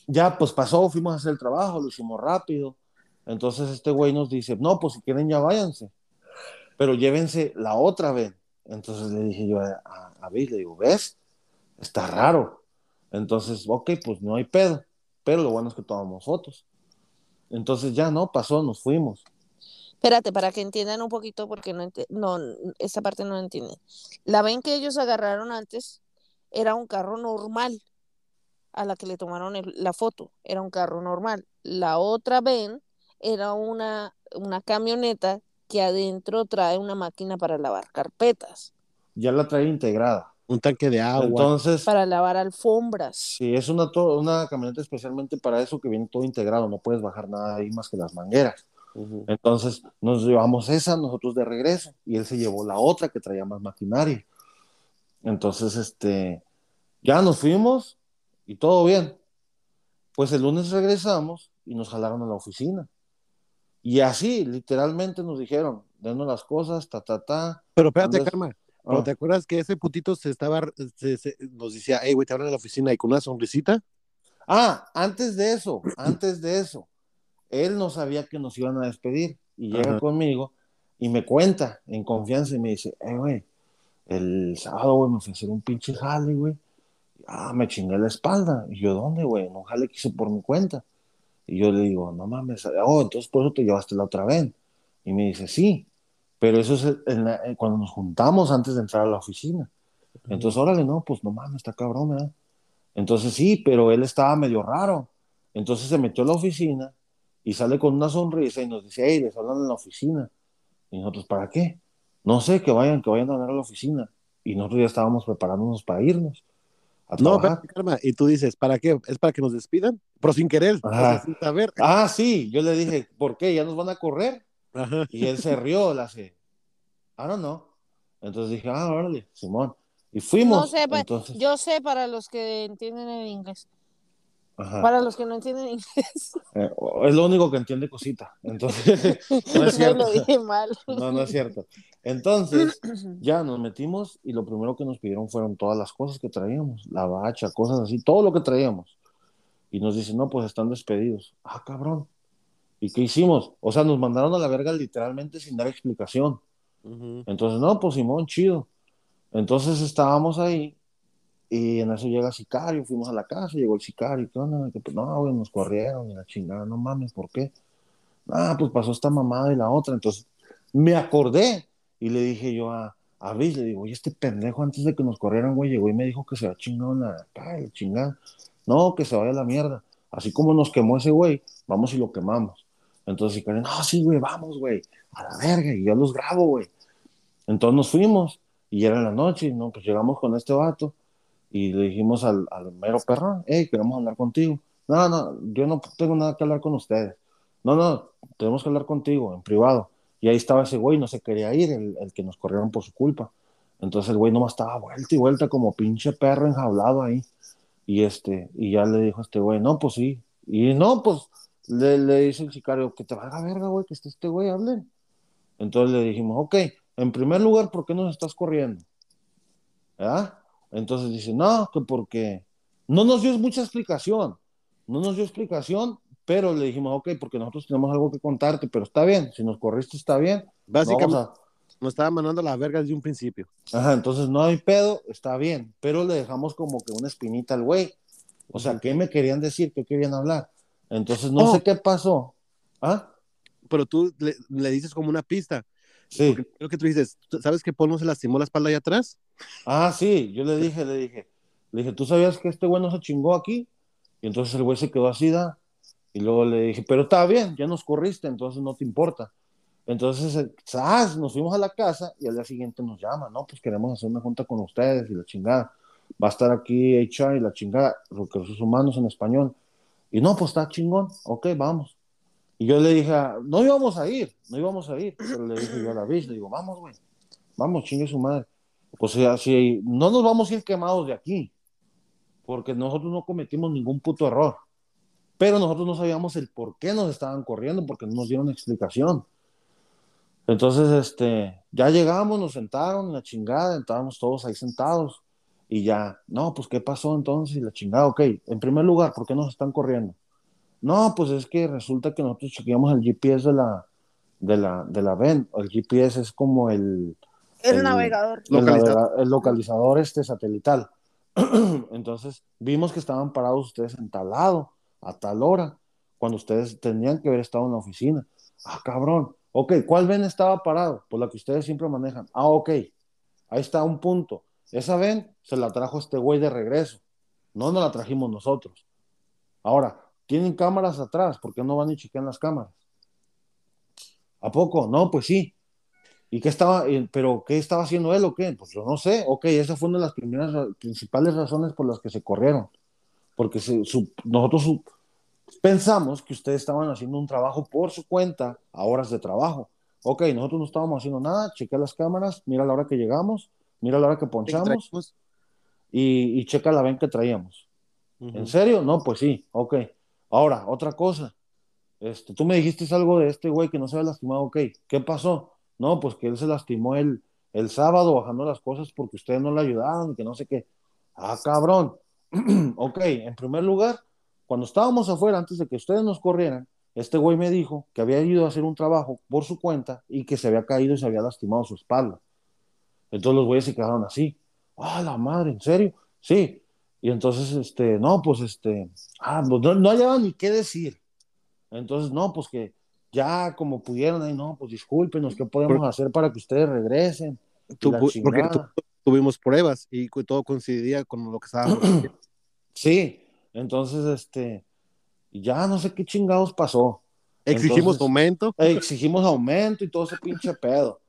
ya pues pasó, fuimos a hacer el trabajo, lo hicimos rápido. Entonces este güey nos dice, no, pues si quieren ya váyanse pero llévense la otra vez. Entonces le dije yo a, a, le digo, ¿ves? Está raro. Entonces, ok, pues no hay pedo, pero lo bueno es que tomamos fotos. Entonces ya no, pasó, nos fuimos. Espérate, para que entiendan un poquito, porque no, no esta parte no entienden. La ven que ellos agarraron antes era un carro normal. a la que le tomaron el- la foto, era un carro normal. La otra ven era una, una camioneta que adentro trae una máquina para lavar carpetas, Ya la trae integrada. Un tanque de agua. Entonces, para lavar alfombras. sí, es una, to- una camioneta especialmente para eso que viene todo integrado. No puedes bajar nada ahí más que las mangueras. Entonces nos llevamos esa, nosotros de regreso, y él se llevó la otra que traía más maquinaria. Entonces, este, ya nos fuimos y todo bien. Pues el lunes regresamos y nos jalaron a la oficina. Y así, literalmente nos dijeron, denos las cosas, ta, ta, ta. Pero espérate, Andrés- Karma. ¿pero Ah, ¿Te acuerdas que ese putito se estaba, se- se- nos decía, hey, güey, te hablan en la oficina y con una sonrisita? Ah, antes de eso, antes de eso, él no sabía que nos iban a despedir y llega Ajá. conmigo y me cuenta en confianza y me dice, eh, güey, el sábado, güey, me ofrecieron un pinche jale, güey. Ah, me chingué la espalda. Y yo, ¿dónde, güey? En un jale que hice por mi cuenta. Y yo le digo, no mames, oh, entonces por eso te llevaste la otra vez. Y me dice, sí, pero eso es en la- en cuando nos juntamos antes de entrar a la oficina. Entonces, órale, no, pues no mames, está cabrón, ¿verdad? Entonces sí, pero él estaba medio raro. Entonces se metió a la oficina y sale con una sonrisa y nos dice, hey, les hablan en la oficina. Y nosotros, ¿para qué? No sé, que vayan, que vayan a hablar a la oficina. Y nosotros ya estábamos preparándonos para irnos a No, espérate, Karma. Y tú dices, ¿para qué? ¿Es para que nos despidan? Pero sin querer, Ajá. sin saber. Ah, sí, yo le dije, ¿por qué? ¿Ya nos van a correr? Ajá. Y él se rió, le hace, I don't know. Entonces dije, ah, órale, Simón. Y fuimos. No sé, Entonces, yo sé para los que entienden el inglés. Ajá. Para los que no entienden inglés, *laughs* Eh, es lo único que entiende cosita. Entonces, *laughs* *laughs* no es cierto. lo dije mal. No, no es cierto. Entonces, *clears throat* ya nos metimos y lo primero que nos pidieron fueron todas las cosas que traíamos, la bacha, cosas así, todo lo que traíamos. Y nos dicen, no, pues están despedidos. Ah, cabrón. ¿Y qué hicimos? O sea, nos mandaron a la verga literalmente sin dar explicación. Entonces, no, pues Simón, chido. Entonces estábamos ahí y en eso llega el sicario, fuimos a la casa, llegó el sicario, ¿qué onda? Que, pues, no, güey, nos corrieron y la chingada, no mames, ¿por qué? Ah, pues pasó esta mamada y la otra. Entonces me acordé y le dije yo a, a Rich, le digo, oye, este pendejo antes de que nos corrieran, güey, llegó y me dijo que se había chingado ay, la chingada. No, que se vaya a la mierda. Así como nos quemó ese güey, vamos y lo quemamos. Entonces sicario, no, sí, güey, vamos, güey, a la verga, y yo los grabo, güey. Entonces nos fuimos y era la noche y no, pues llegamos con este vato y le dijimos al, al mero perrón, hey, queremos hablar contigo. No, no, yo no tengo nada que hablar con ustedes. No, no, tenemos que hablar contigo en privado. Y ahí estaba ese güey, no se quería ir, el, el que nos corrieron por su culpa. Entonces el güey nomás estaba vuelta y vuelta como pinche perro enjaulado ahí. Y este, y ya le dijo a este güey, no, pues sí. Y no, pues le, le dice el sicario, que te valga verga, güey, que esté este güey, hablen. Entonces le dijimos, ok, en primer lugar, ¿por qué nos estás corriendo? ¿Verdad? Entonces dice, no, que porque no nos dio mucha explicación, no nos dio explicación, pero le dijimos, ok, porque nosotros tenemos algo que contarte, pero está bien, si nos corriste está bien. no Básicamente vamos nos estaba mandando a la verga desde un principio. a- Ajá, entonces no hay pedo, está bien, pero le dejamos como que una espinita al güey. O sea, ¿qué me querían decir? ¿Qué querían hablar? Entonces no Oh. sé qué pasó. ¿Ah? Pero tú le, le dices como una pista. Sí. Porque creo que tú dices, ¿tú ¿sabes que Paul no se lastimó la espalda allá atrás? Ah, sí, yo le dije, le dije, le dije, ¿tú sabías que este güey no se chingó aquí? Y entonces el güey se quedó así. Y luego le dije, pero está bien, ya nos corriste, entonces no te importa. Entonces, eh, ¡zas! nos fuimos a la casa y al día siguiente nos llama, ¿no? Pues queremos hacer una junta con ustedes y la chingada. Va a estar aquí HR y la chingada, recursos humanos en español. Y no, pues está chingón, ok, vamos. Y yo le dije, ah, no íbamos a ir, no íbamos a ir, pero le dije yo a la bitch, le digo, vamos, güey, vamos, chingue su madre. Pues si, si no nos vamos a ir quemados de aquí, porque nosotros no cometimos ningún puto error. Pero nosotros no sabíamos el por qué nos estaban corriendo, porque no nos dieron explicación. Entonces, este, ya llegamos, nos sentaron, la chingada, estábamos todos ahí sentados. Y ya, no, pues, ¿qué pasó entonces? Y la chingada, ok, en primer lugar, ¿por qué nos están corriendo? No, pues es que resulta que nosotros chequeamos el GPS de la, de la, de la VEN. El GPS es como el, El, El- navegador. el, Localizador. el localizador este satelital. *clears throat* Entonces vimos que estaban parados ustedes en tal lado, a tal hora, cuando ustedes tenían que haber estado en la oficina. Ah, cabrón. Ok, ¿cuál ven estaba parado? Pues la que ustedes siempre manejan. Ah, ok. Ahí está un punto. Esa ven se la trajo este güey de regreso. No nos la trajimos nosotros. Ahora, tienen cámaras atrás, ¿por qué no van y chequean las cámaras? ¿A poco? No, pues sí. ¿Y qué estaba, eh, pero qué estaba haciendo él o qué? Pues yo no sé. Ok, esa fue una de las primeras, principales razones por las que se corrieron. Porque nosotros pensamos que ustedes estaban haciendo un trabajo por su cuenta a horas de trabajo. Ok, nosotros no estábamos haciendo nada, chequea las cámaras, mira la hora que llegamos, mira la hora que ponchamos y, checa la ven que traíamos. ¿En serio? No, pues sí, ok. Ahora, otra cosa. Este, tú me dijiste algo de este güey que no se había lastimado, ok. ¿Qué pasó? No, pues que él se lastimó el, el sábado bajando las cosas porque ustedes no le ayudaron, que no sé qué. Ah, cabrón. *clears throat* ok, en primer lugar, cuando estábamos afuera, antes de que ustedes nos corrieran, este güey me dijo que había ido a hacer un trabajo por su cuenta y que se había caído y se había lastimado su espalda. Entonces los güeyes se quedaron así. Ah, la madre, ¿en serio? Sí. Y entonces, este, no, pues este, ah, pues, no, no hallaban ni qué decir. Entonces, no, pues que ya como pudieron, ahí, no, pues discúlpenos, ¿qué podemos hacer para que ustedes regresen? porque tuvimos pruebas y todo coincidía con lo que estábamos *clears throat* Sí, entonces, este, ya no sé qué chingados pasó. Exigimos aumento. exigimos aumento y todo ese pinche pedo.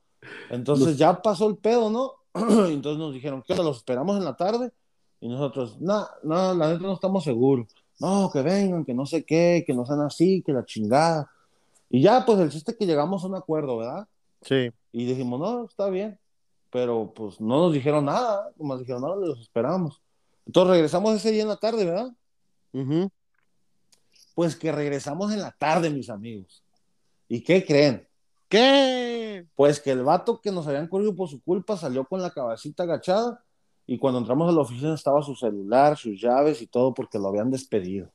Entonces ya pasó el pedo, ¿no? *clears throat* Entonces nos dijeron, ¿qué ¿Los esperamos en la tarde? Y nosotros, no, no, la neta no estamos seguros. No, que vengan, que no sé qué, que no sean así, que la chingada. Y ya, pues el chiste que llegamos a un acuerdo, ¿verdad? Sí. Y dijimos, no, está bien. Pero pues no nos dijeron nada, como nos dijeron, no, los esperamos. Entonces regresamos ese día en la tarde, ¿verdad? Pues que regresamos en la tarde, mis amigos. ¿Y qué creen? ¿Qué? Pues que el vato que nos habían corrido por su culpa salió con la cabecita agachada y cuando entramos a la oficina estaba su celular, sus llaves y todo porque lo habían despedido.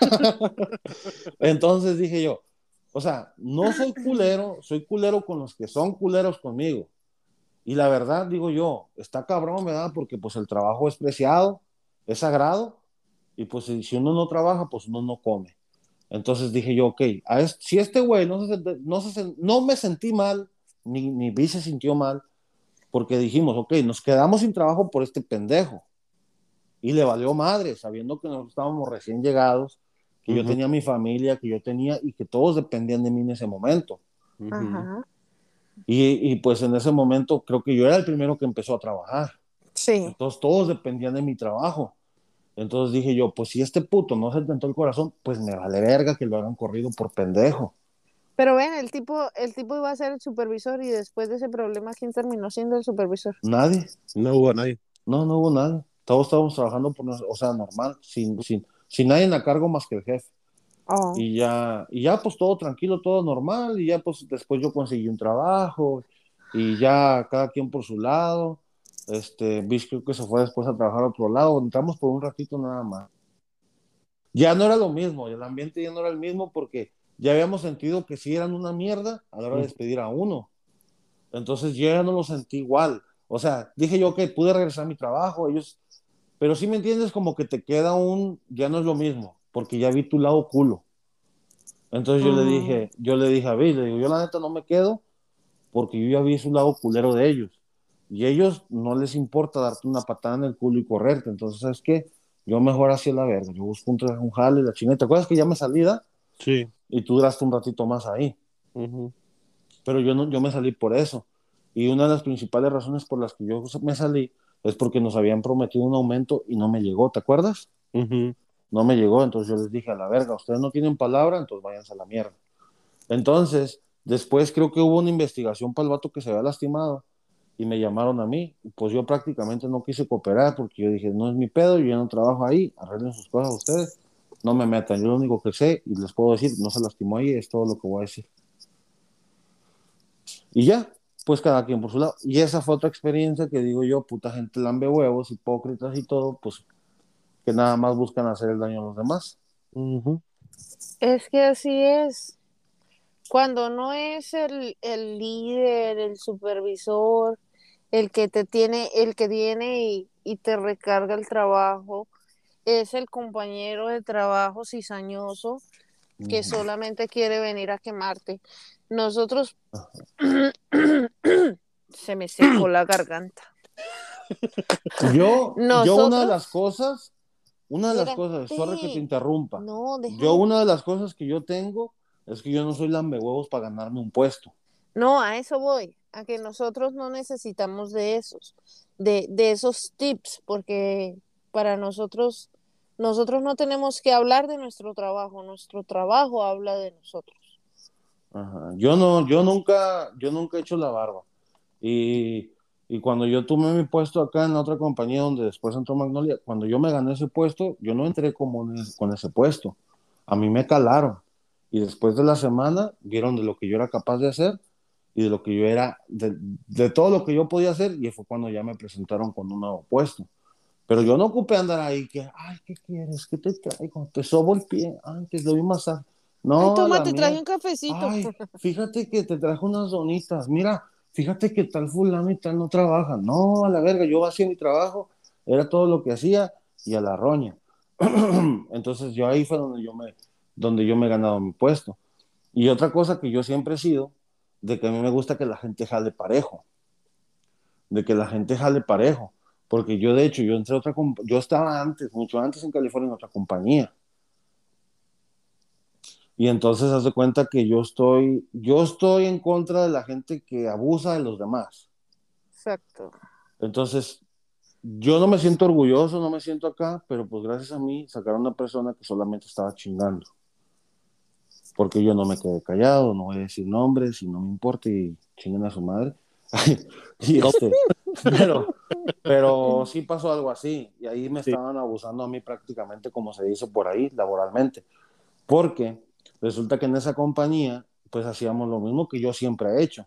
*laughs* *laughs* Entonces dije yo, o sea, no soy *laughs* culero, soy culero con los que son culeros conmigo. Y la verdad, digo yo, está cabrón, ¿verdad? Porque pues el trabajo es preciado, es sagrado, y pues si uno no trabaja, pues uno no come. Entonces dije yo, ok, si este güey no, no, no me sentí mal, ni, ni Vi se sintió mal, porque dijimos, ok, nos quedamos sin trabajo por este pendejo. Y le valió madre, sabiendo que nosotros estábamos recién llegados, que yo tenía mi familia, que yo tenía y que todos dependían de mí en ese momento. y, y, pues en ese momento creo que yo era el primero que empezó a trabajar. Sí. Entonces todos dependían de mi trabajo. Entonces dije yo, pues si este puto no se tentó el corazón, pues me vale verga que lo hagan corrido por pendejo. Pero ven, el tipo, el tipo iba a ser el supervisor y después de ese problema, ¿quién terminó siendo el supervisor? Nadie. No hubo nadie. No, no hubo nadie. Todos estábamos trabajando por, o sea, normal, sin, sin, sin nadie a cargo más que el jefe. Oh. Y ya, y ya pues todo tranquilo, todo normal, y ya pues después yo conseguí un trabajo, y ya cada quien por su lado. Este, Bish creo que se fue después a trabajar a otro lado. Entramos por un ratito nada más. Ya no era lo mismo, el ambiente ya no era el mismo porque ya habíamos sentido que sí eran una mierda a la hora de despedir a uno. Entonces yo ya no lo sentí igual. O sea, dije yo que pude regresar a mi trabajo, ellos, pero sí me entiendes como que te queda un, ya no es lo mismo, porque ya vi tu lado culo. Entonces yo le dije, yo le dije a Bill, le digo, yo la neta no me quedo porque yo ya vi su lado culero de ellos. Y ellos no les importa darte una patada en el culo y correrte. Entonces, ¿sabes qué? Yo mejor hacía la verga. Yo busco un, un jale, la chingada. ¿Te acuerdas que ya me salí, da? Sí. Y tú duraste un ratito más ahí. Pero yo, no, yo me salí por eso. Y una de las principales razones por las que yo me salí es porque nos habían prometido un aumento y no me llegó. ¿Te acuerdas? No me llegó. Entonces yo les dije a la verga, ustedes no tienen palabra, entonces váyanse a la mierda. Entonces, después creo que hubo una investigación para el vato que se había lastimado y me llamaron a mí, pues yo prácticamente no quise cooperar porque yo dije, no es mi pedo, yo ya no trabajo ahí, arreglen sus cosas ustedes, no me metan, yo lo único que sé y les puedo decir, no se lastimó ahí, es todo lo que voy a decir. Y ya, pues cada quien por su lado. Y esa fue otra experiencia que digo yo, puta gente lambe huevos, hipócritas y todo, pues que nada más buscan hacer el daño a los demás. Es que así es. Cuando no es el, el líder, el supervisor, el que te tiene, el que viene y, te recarga el trabajo, es el compañero de trabajo cizañoso que solamente quiere venir a quemarte. Nosotros *clears throat* se me secó la garganta. Yo, yo una de las cosas una de las cosas, sorry que te interrumpa. No. Yo, una de las cosas que yo tengo es que yo no soy lambehuevos para ganarme un puesto. No, a eso voy, a que nosotros no necesitamos de esos, de, de esos tips, porque para nosotros, nosotros no tenemos que hablar de nuestro trabajo, nuestro trabajo habla de nosotros. Ajá. Yo no, yo nunca, yo nunca he hecho la barba. Y, y cuando yo tomé mi puesto acá en la otra compañía donde después entró Magnolia, cuando yo me gané ese puesto, yo no entré como en con ese puesto. A mí me calaron. Y después de la semana vieron de lo que yo era capaz de hacer y de lo que yo era, de, de todo lo que yo podía hacer, y fue cuando ya me presentaron con un nuevo puesto. Pero yo no ocupé andar ahí que, ay, ¿qué quieres? ¿Qué te traigo? Te sobo el pie, ay, te doy un masaje. No, Ay, toma, te traje un cafecito. Ay, *laughs* fíjate que te trajo unas donitas. Mira, fíjate que tal fulano y tal no trabaja. No, a la verga, yo hacía mi trabajo, era todo lo que hacía y a la roña. *clears throat* Entonces yo ahí fue donde yo me, donde yo me he ganado mi puesto. Y otra cosa que yo siempre he sido, de que a mí me gusta que la gente jale parejo. De que la gente jale parejo. Porque yo, de hecho, yo entré a otra, yo estaba antes, mucho antes en California en otra compañía. Y entonces haz de cuenta que yo estoy, yo estoy en contra de la gente que abusa de los demás. Exacto. Entonces, yo no me siento orgulloso, no me siento acá, pero pues gracias a mí sacaron una persona que solamente estaba chingando. Porque yo no me quedé callado, no voy a decir nombres y no me importa y chinguen a su madre. *laughs* y este, pero, pero *laughs* sí pasó algo así y ahí me Sí. estaban abusando a mí prácticamente como se dice por ahí, laboralmente. Porque resulta que en esa compañía pues hacíamos lo mismo que yo siempre he hecho.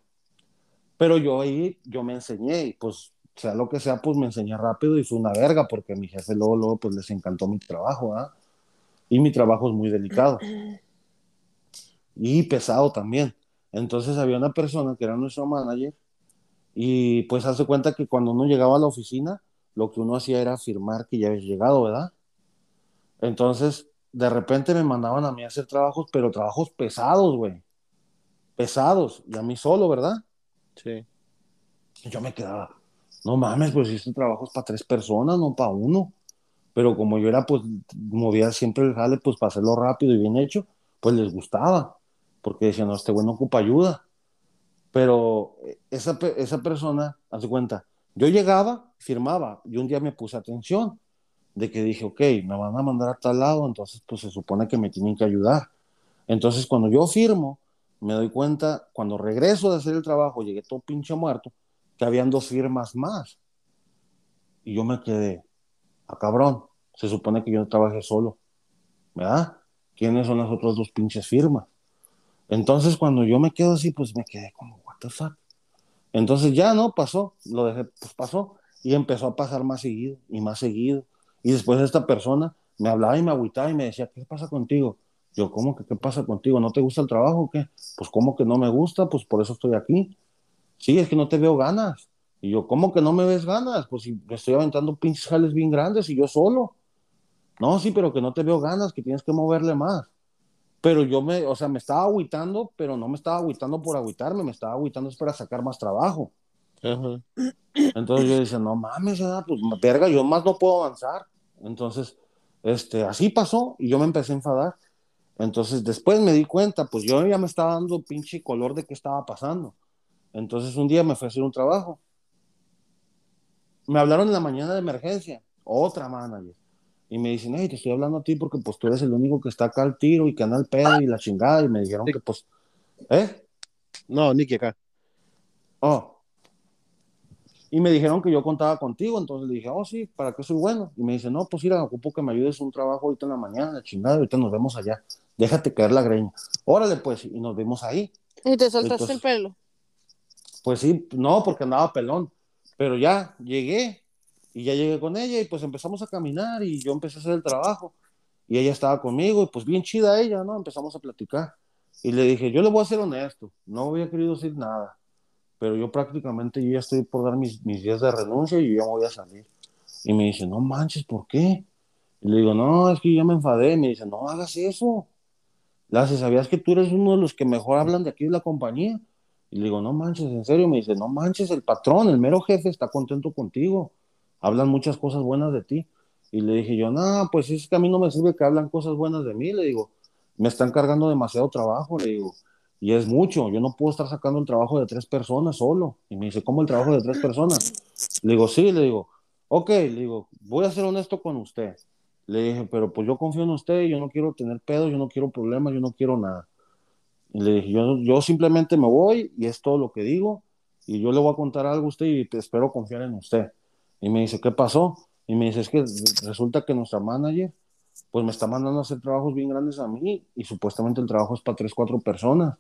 Pero yo ahí, yo me enseñé y pues sea lo que sea, pues me enseñé rápido y fue una verga porque mi jefe luego, luego pues les encantó mi trabajo, ¿ah? Y mi trabajo es muy delicado. Y pesado también. Entonces había una persona que era nuestro manager y pues hace cuenta que cuando uno llegaba a la oficina, lo que uno hacía era firmar que ya habías llegado, ¿verdad? Entonces, de repente me mandaban a mí a hacer trabajos, pero trabajos pesados, güey. Pesados. Y a mí solo, ¿verdad? Sí. Y yo me quedaba, no mames, pues este trabajo es para tres personas, no para uno. Pero como yo era, pues, movía siempre el jale, pues, para hacerlo rápido y bien hecho, pues les gustaba. Porque decían, no, este güey no ocupa ayuda. Pero eh, esa, esa persona, haz cuenta, yo llegaba, firmaba, y un día me puse atención de que dije, ok, me van a mandar a tal lado, entonces, pues, se supone que me tienen que ayudar. Entonces, cuando yo firmo, me doy cuenta, cuando regreso de hacer el trabajo, llegué todo pinche muerto, que habían dos firmas más. Y yo me quedé, a cabrón, se supone que yo trabajé solo, ¿verdad? ¿Quiénes son las otras dos pinches firmas? Entonces, cuando yo me quedo así, pues me quedé como, Entonces ya no pasó, lo dejé, pues pasó, y empezó a pasar más seguido y más seguido. Y después esta persona me hablaba y me agüitaba y me decía, ¿qué pasa contigo? Yo, ¿cómo que qué pasa contigo? ¿No te gusta el trabajo qué? Pues, ¿cómo que no me gusta? Pues por eso estoy aquí. Sí, es que no te veo ganas. Y yo, ¿cómo que no me ves ganas? Pues si me estoy aventando pinches jales bien grandes y yo solo. No, sí, pero que no te veo ganas, que tienes que moverle más. Pero yo me, o sea, me estaba agüitando, pero no me estaba agüitando por agüitarme, me estaba agüitando es para sacar más trabajo. Ajá. Entonces yo decía, no mames, pues verga, yo más no puedo avanzar. Entonces, este, así pasó y yo me empecé a enfadar. Entonces después me di cuenta, pues yo ya me estaba dando pinche color de qué estaba pasando. Entonces un día me fui a hacer un trabajo. Me hablaron en la mañana de emergencia, otra manager. Y me dicen, hey, te estoy hablando a ti porque pues tú eres el único que está acá al tiro y que anda al pedo y la chingada. Y me dijeron Sí. que pues, ¿eh? No, Nicky acá. Oh. Y me dijeron que yo contaba contigo, entonces le dije, oh, sí, ¿para qué soy bueno? Y me dice, no, pues mira, ocupo que me ayudes un trabajo ahorita en la mañana, la chingada, ahorita nos vemos allá. Déjate caer la greña. Órale, pues, y nos vemos ahí. Y te soltaste Entonces- el pelo. Pues sí, no, porque andaba pelón. Pero ya llegué y ya llegué con ella y pues empezamos a caminar y yo empecé a hacer el trabajo. Y ella estaba conmigo y pues bien chida ella, ¿no? Empezamos a platicar. Y le dije, yo le voy a ser honesto, no había querido decir nada. Pero yo prácticamente yo ya estoy por dar mis, mis días de renuncia y yo ya me voy a salir. Y me dice, no manches, ¿por qué? Y le digo, no, es que ya me enfadé. Me dice, no hagas eso. Lace, ¿sabías que tú eres uno de los que mejor hablan de aquí de la compañía? Y le digo, no manches, en serio. Me dice, no manches, el patrón, el mero jefe está contento contigo. Hablan muchas cosas buenas de ti. Y le dije yo, no, pues es que a mí no me sirve que hablan cosas buenas de mí, le digo, me están cargando demasiado trabajo, le digo, y es mucho, yo no puedo estar sacando el trabajo de tres personas solo. Y me dice, ¿cómo el trabajo de tres personas? Le digo, sí, le digo, ok, le digo, voy a ser honesto con usted. Le dije, pero pues yo confío en usted, yo no quiero tener pedos, yo no quiero problemas, yo no quiero nada. Y le dije, yo, yo simplemente me voy y es todo lo que digo, y yo le voy a contar algo a usted y te espero confiar en usted. Y me dice, ¿qué pasó? Y me dice, es que resulta que nuestra manager, pues me está mandando a hacer trabajos bien grandes a mí, y supuestamente el trabajo es para tres, cuatro personas.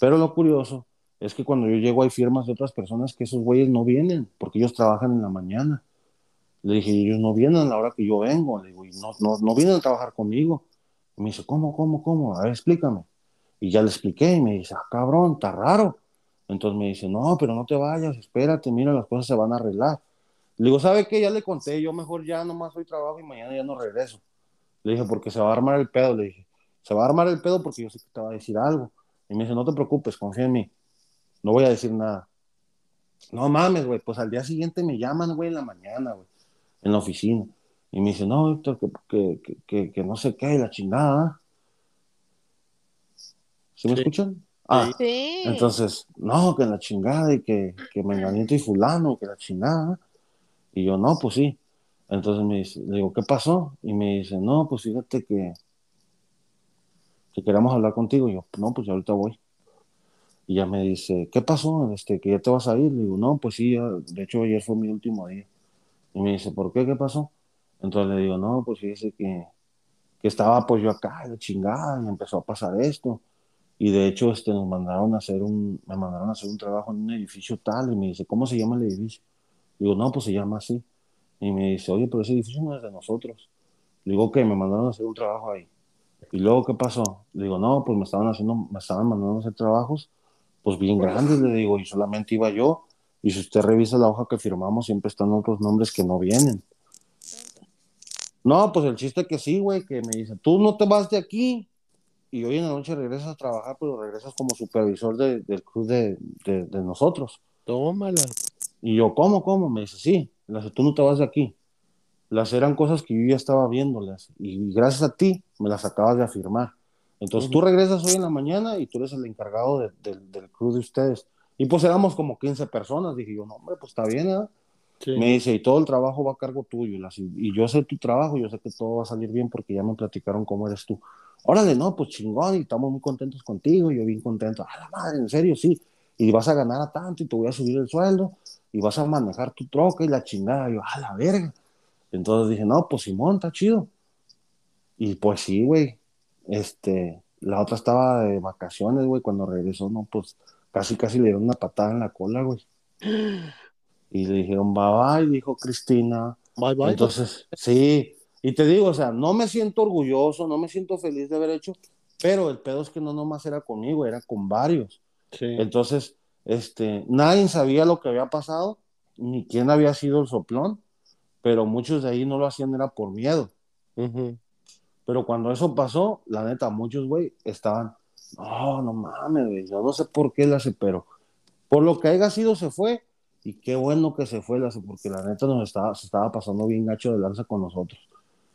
Pero lo curioso es que cuando yo llego hay firmas de otras personas que esos güeyes no vienen, porque ellos trabajan en la mañana. Le dije, ellos no vienen a la hora que yo vengo. Le digo, no, no, no vienen a trabajar conmigo. Y me dice, ¿cómo, cómo, cómo? A ver, explícame. Y ya le expliqué y me dice, ah, cabrón, está raro. Entonces me dice, no, pero no te vayas, espérate, mira, las cosas se van a arreglar. Le digo, ¿sabe qué? Ya le conté, yo mejor ya nomás hoy trabajo y mañana ya no regreso. Le dije, porque se va a armar el pedo. Le dije, se va a armar el pedo porque yo sé que te va a decir algo. Y me dice, no te preocupes, confía en mí. No voy a decir nada. No mames, güey. Pues al día siguiente me llaman, güey, en la mañana, güey, en la oficina. Y me dice, no, Víctor, que, que, que, que, no sé qué, la chingada. ¿Sí me escuchan? Ah, Sí. entonces, no, que la chingada y que, que menganito y fulano, que la chingada. Y yo, no, pues sí. Entonces me dice, le digo, ¿qué pasó? Y me dice, no, pues fíjate que, que queremos hablar contigo. Y yo, no, pues ahorita voy. Y ya me dice, ¿qué pasó? Este, que ya te vas a ir. Le digo, no, pues sí, ya, de hecho ayer fue mi último día. Y me dice, ¿por qué? ¿Qué pasó? Entonces le digo, no, pues fíjese que, que estaba pues yo acá, de chingada, y empezó a pasar esto. Y de hecho, este, nos mandaron a hacer un, me mandaron a hacer un trabajo en un edificio tal, y me dice, ¿cómo se llama el edificio? Digo, no, pues se llama así. Y me dice, oye, pero ese edificio no es de nosotros. Digo, ¿qué? Me mandaron a hacer un trabajo ahí. Y luego, ¿qué pasó? Digo, no, pues me estaban haciendo, me estaban mandando a hacer trabajos, pues bien grandes, le digo, y solamente iba yo. Y si usted revisa la hoja que firmamos, siempre están otros nombres que no vienen. No, pues el chiste que sí, güey, que me dice, tú no te vas de aquí y hoy en la noche regresas a trabajar, pero regresas como supervisor de- del club de, de- de nosotros. Tómala. Y yo, ¿cómo, cómo? Me dice, sí, dice, tú no te vas de aquí. Las eran cosas que yo ya estaba viéndolas y gracias a ti me las acabas de afirmar. Entonces tú regresas hoy en la mañana y tú eres el encargado de- de- del club de ustedes. Y pues éramos como 15 personas. Dije yo, no, hombre, pues está bien, ¿eh? Sí. Me dice, y todo el trabajo va a cargo tuyo. Y, las- y yo sé tu trabajo, yo sé que todo va a salir bien porque ya me platicaron cómo eres tú. Órale, no, pues chingón, y estamos muy contentos contigo. Y yo bien contento. A la madre, en serio, sí. Y vas a ganar a tanto y te voy a subir el sueldo y vas a manejar tu troca y la chingada. Y yo, a la verga. Entonces dije, no, pues Simón, está chido. Y pues sí, güey. Este, la otra estaba de vacaciones, güey. Cuando regresó, no, pues casi, casi le dieron una patada en la cola, güey. Y le dijeron, bye bye, dijo Cristina. Bye, bye. Entonces, sí. Y te digo, o sea, no me siento orgulloso, no me siento feliz de haber hecho, pero el pedo es que no nomás era conmigo, era con varios. Sí. Entonces, este, nadie sabía lo que había pasado, ni quién había sido el soplón, pero muchos de ahí no lo hacían, era por miedo. Ujú. Pero cuando eso pasó, la neta, muchos, güey, estaban, no, no mames, güey, yo no sé por qué la hace, pero por lo que haya sido se fue, y qué bueno que se fue, la hace, porque la neta nos estaba, se estaba pasando bien gacho de lanza con nosotros.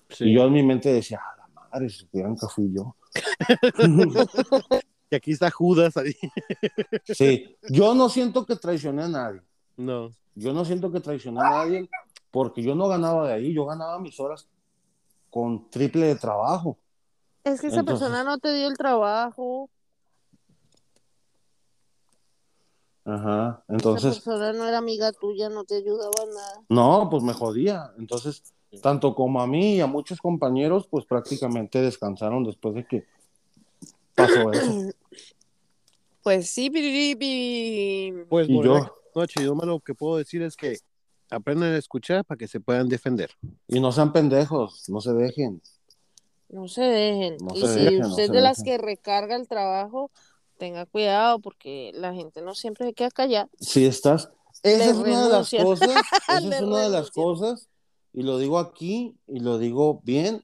Sí. Y yo en mi mente decía, ah, la madre, si supieran que fui yo. *laughs* *laughs* Y aquí está Judas ahí. *laughs* sí, yo no siento que traicioné a nadie. No. Yo no siento que traicioné a nadie porque yo no ganaba de ahí, yo ganaba mis horas con triple de trabajo. Es que esa Entonces- persona no te dio el trabajo. Ajá. Esa Entonces, persona no era amiga tuya, no te ayudaba nada. no, pues me jodía. Entonces, tanto como a mí y a muchos compañeros, pues prácticamente descansaron después de que pasó eso. *clears throat* Pues sí, piriripi. Pues, Y yo, no, Chidoma, lo que puedo decir es que aprendan a escuchar para que se puedan defender. y no sean pendejos, no se dejen. No se dejen. No y se si dejen, no usted es se de las dejen. que recarga el trabajo, tenga cuidado porque la gente no siempre se queda callada. Si estás, esa Le es una de las cosas, *laughs* esa es una de las cosas, y lo digo aquí y lo digo bien,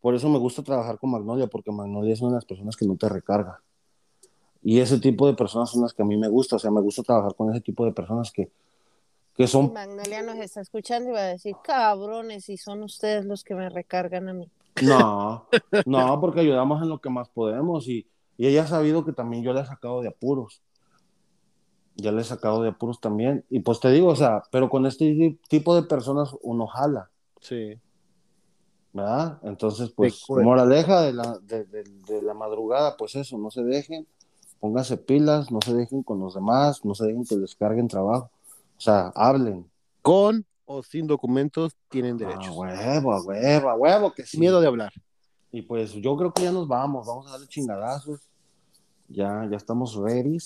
por eso me gusta trabajar con Magnolia, porque Magnolia es una de las personas que no te recarga. Y ese tipo de personas son las que a mí me gusta, o sea, me gusta trabajar con ese tipo de personas que que son Magnolia nos está escuchando y va a decir, cabrones, y son ustedes los que me recargan a mí. No, *laughs* no, porque ayudamos en lo que más podemos y, y ella ha sabido que también yo le he sacado de apuros. Ya le he sacado de apuros también. Y pues te digo, o sea, pero con este ti- tipo de personas uno jala, Sí. ¿verdad? Entonces, pues, moraleja de la, de, de- de la madrugada, pues eso, no se dejen, pónganse pilas, no se dejen con los demás, no se dejen que les carguen trabajo. O sea, hablen. Con o sin documentos tienen A derechos. Ah, huevo, a huevo, a huevo que sí. Sin miedo de hablar. Y pues yo creo que ya nos vamos, vamos a darle chingadazos. Ya, ya estamos ready.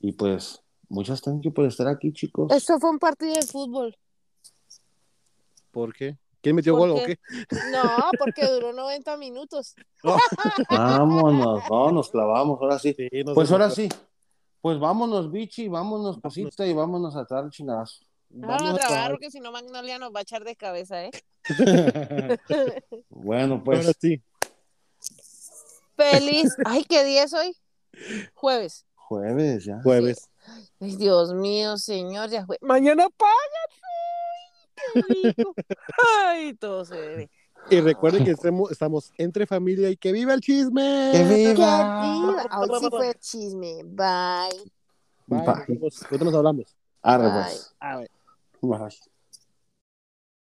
Y pues, muchas you por estar aquí, chicos. Esto fue un partido de fútbol. ¿Por qué? ¿Quién metió ¿Por gol o qué? No, porque duró 90 minutos. *laughs* Vámonos, no, nos clavamos, ahora sí. Sí, no Pues ahora no- sí. Pues vámonos, bichi, vámonos, cosita, y vámonos a dar chingadazos. Vamos a Vamos a trabajar porque si no Magnolia nos va a echar de cabeza, ¿eh? *laughs* bueno, Ahora pues, sí. Feliz. *laughs* Ay, ¿qué día es hoy? Jueves. jueves ya. Jueves. Ay, Dios mío, señor, ya fue. Mañana págate. Qué rico. Ay, todo se. Y recuerden que *laughs* estemos- estamos entre familia y que viva el chisme. ¡Que ¡Qué viva! viva! Hoy sí fue chisme. Bye. Bye, Bye. nos nos hablamos. Arre, Bye. pues. A ver. Bye.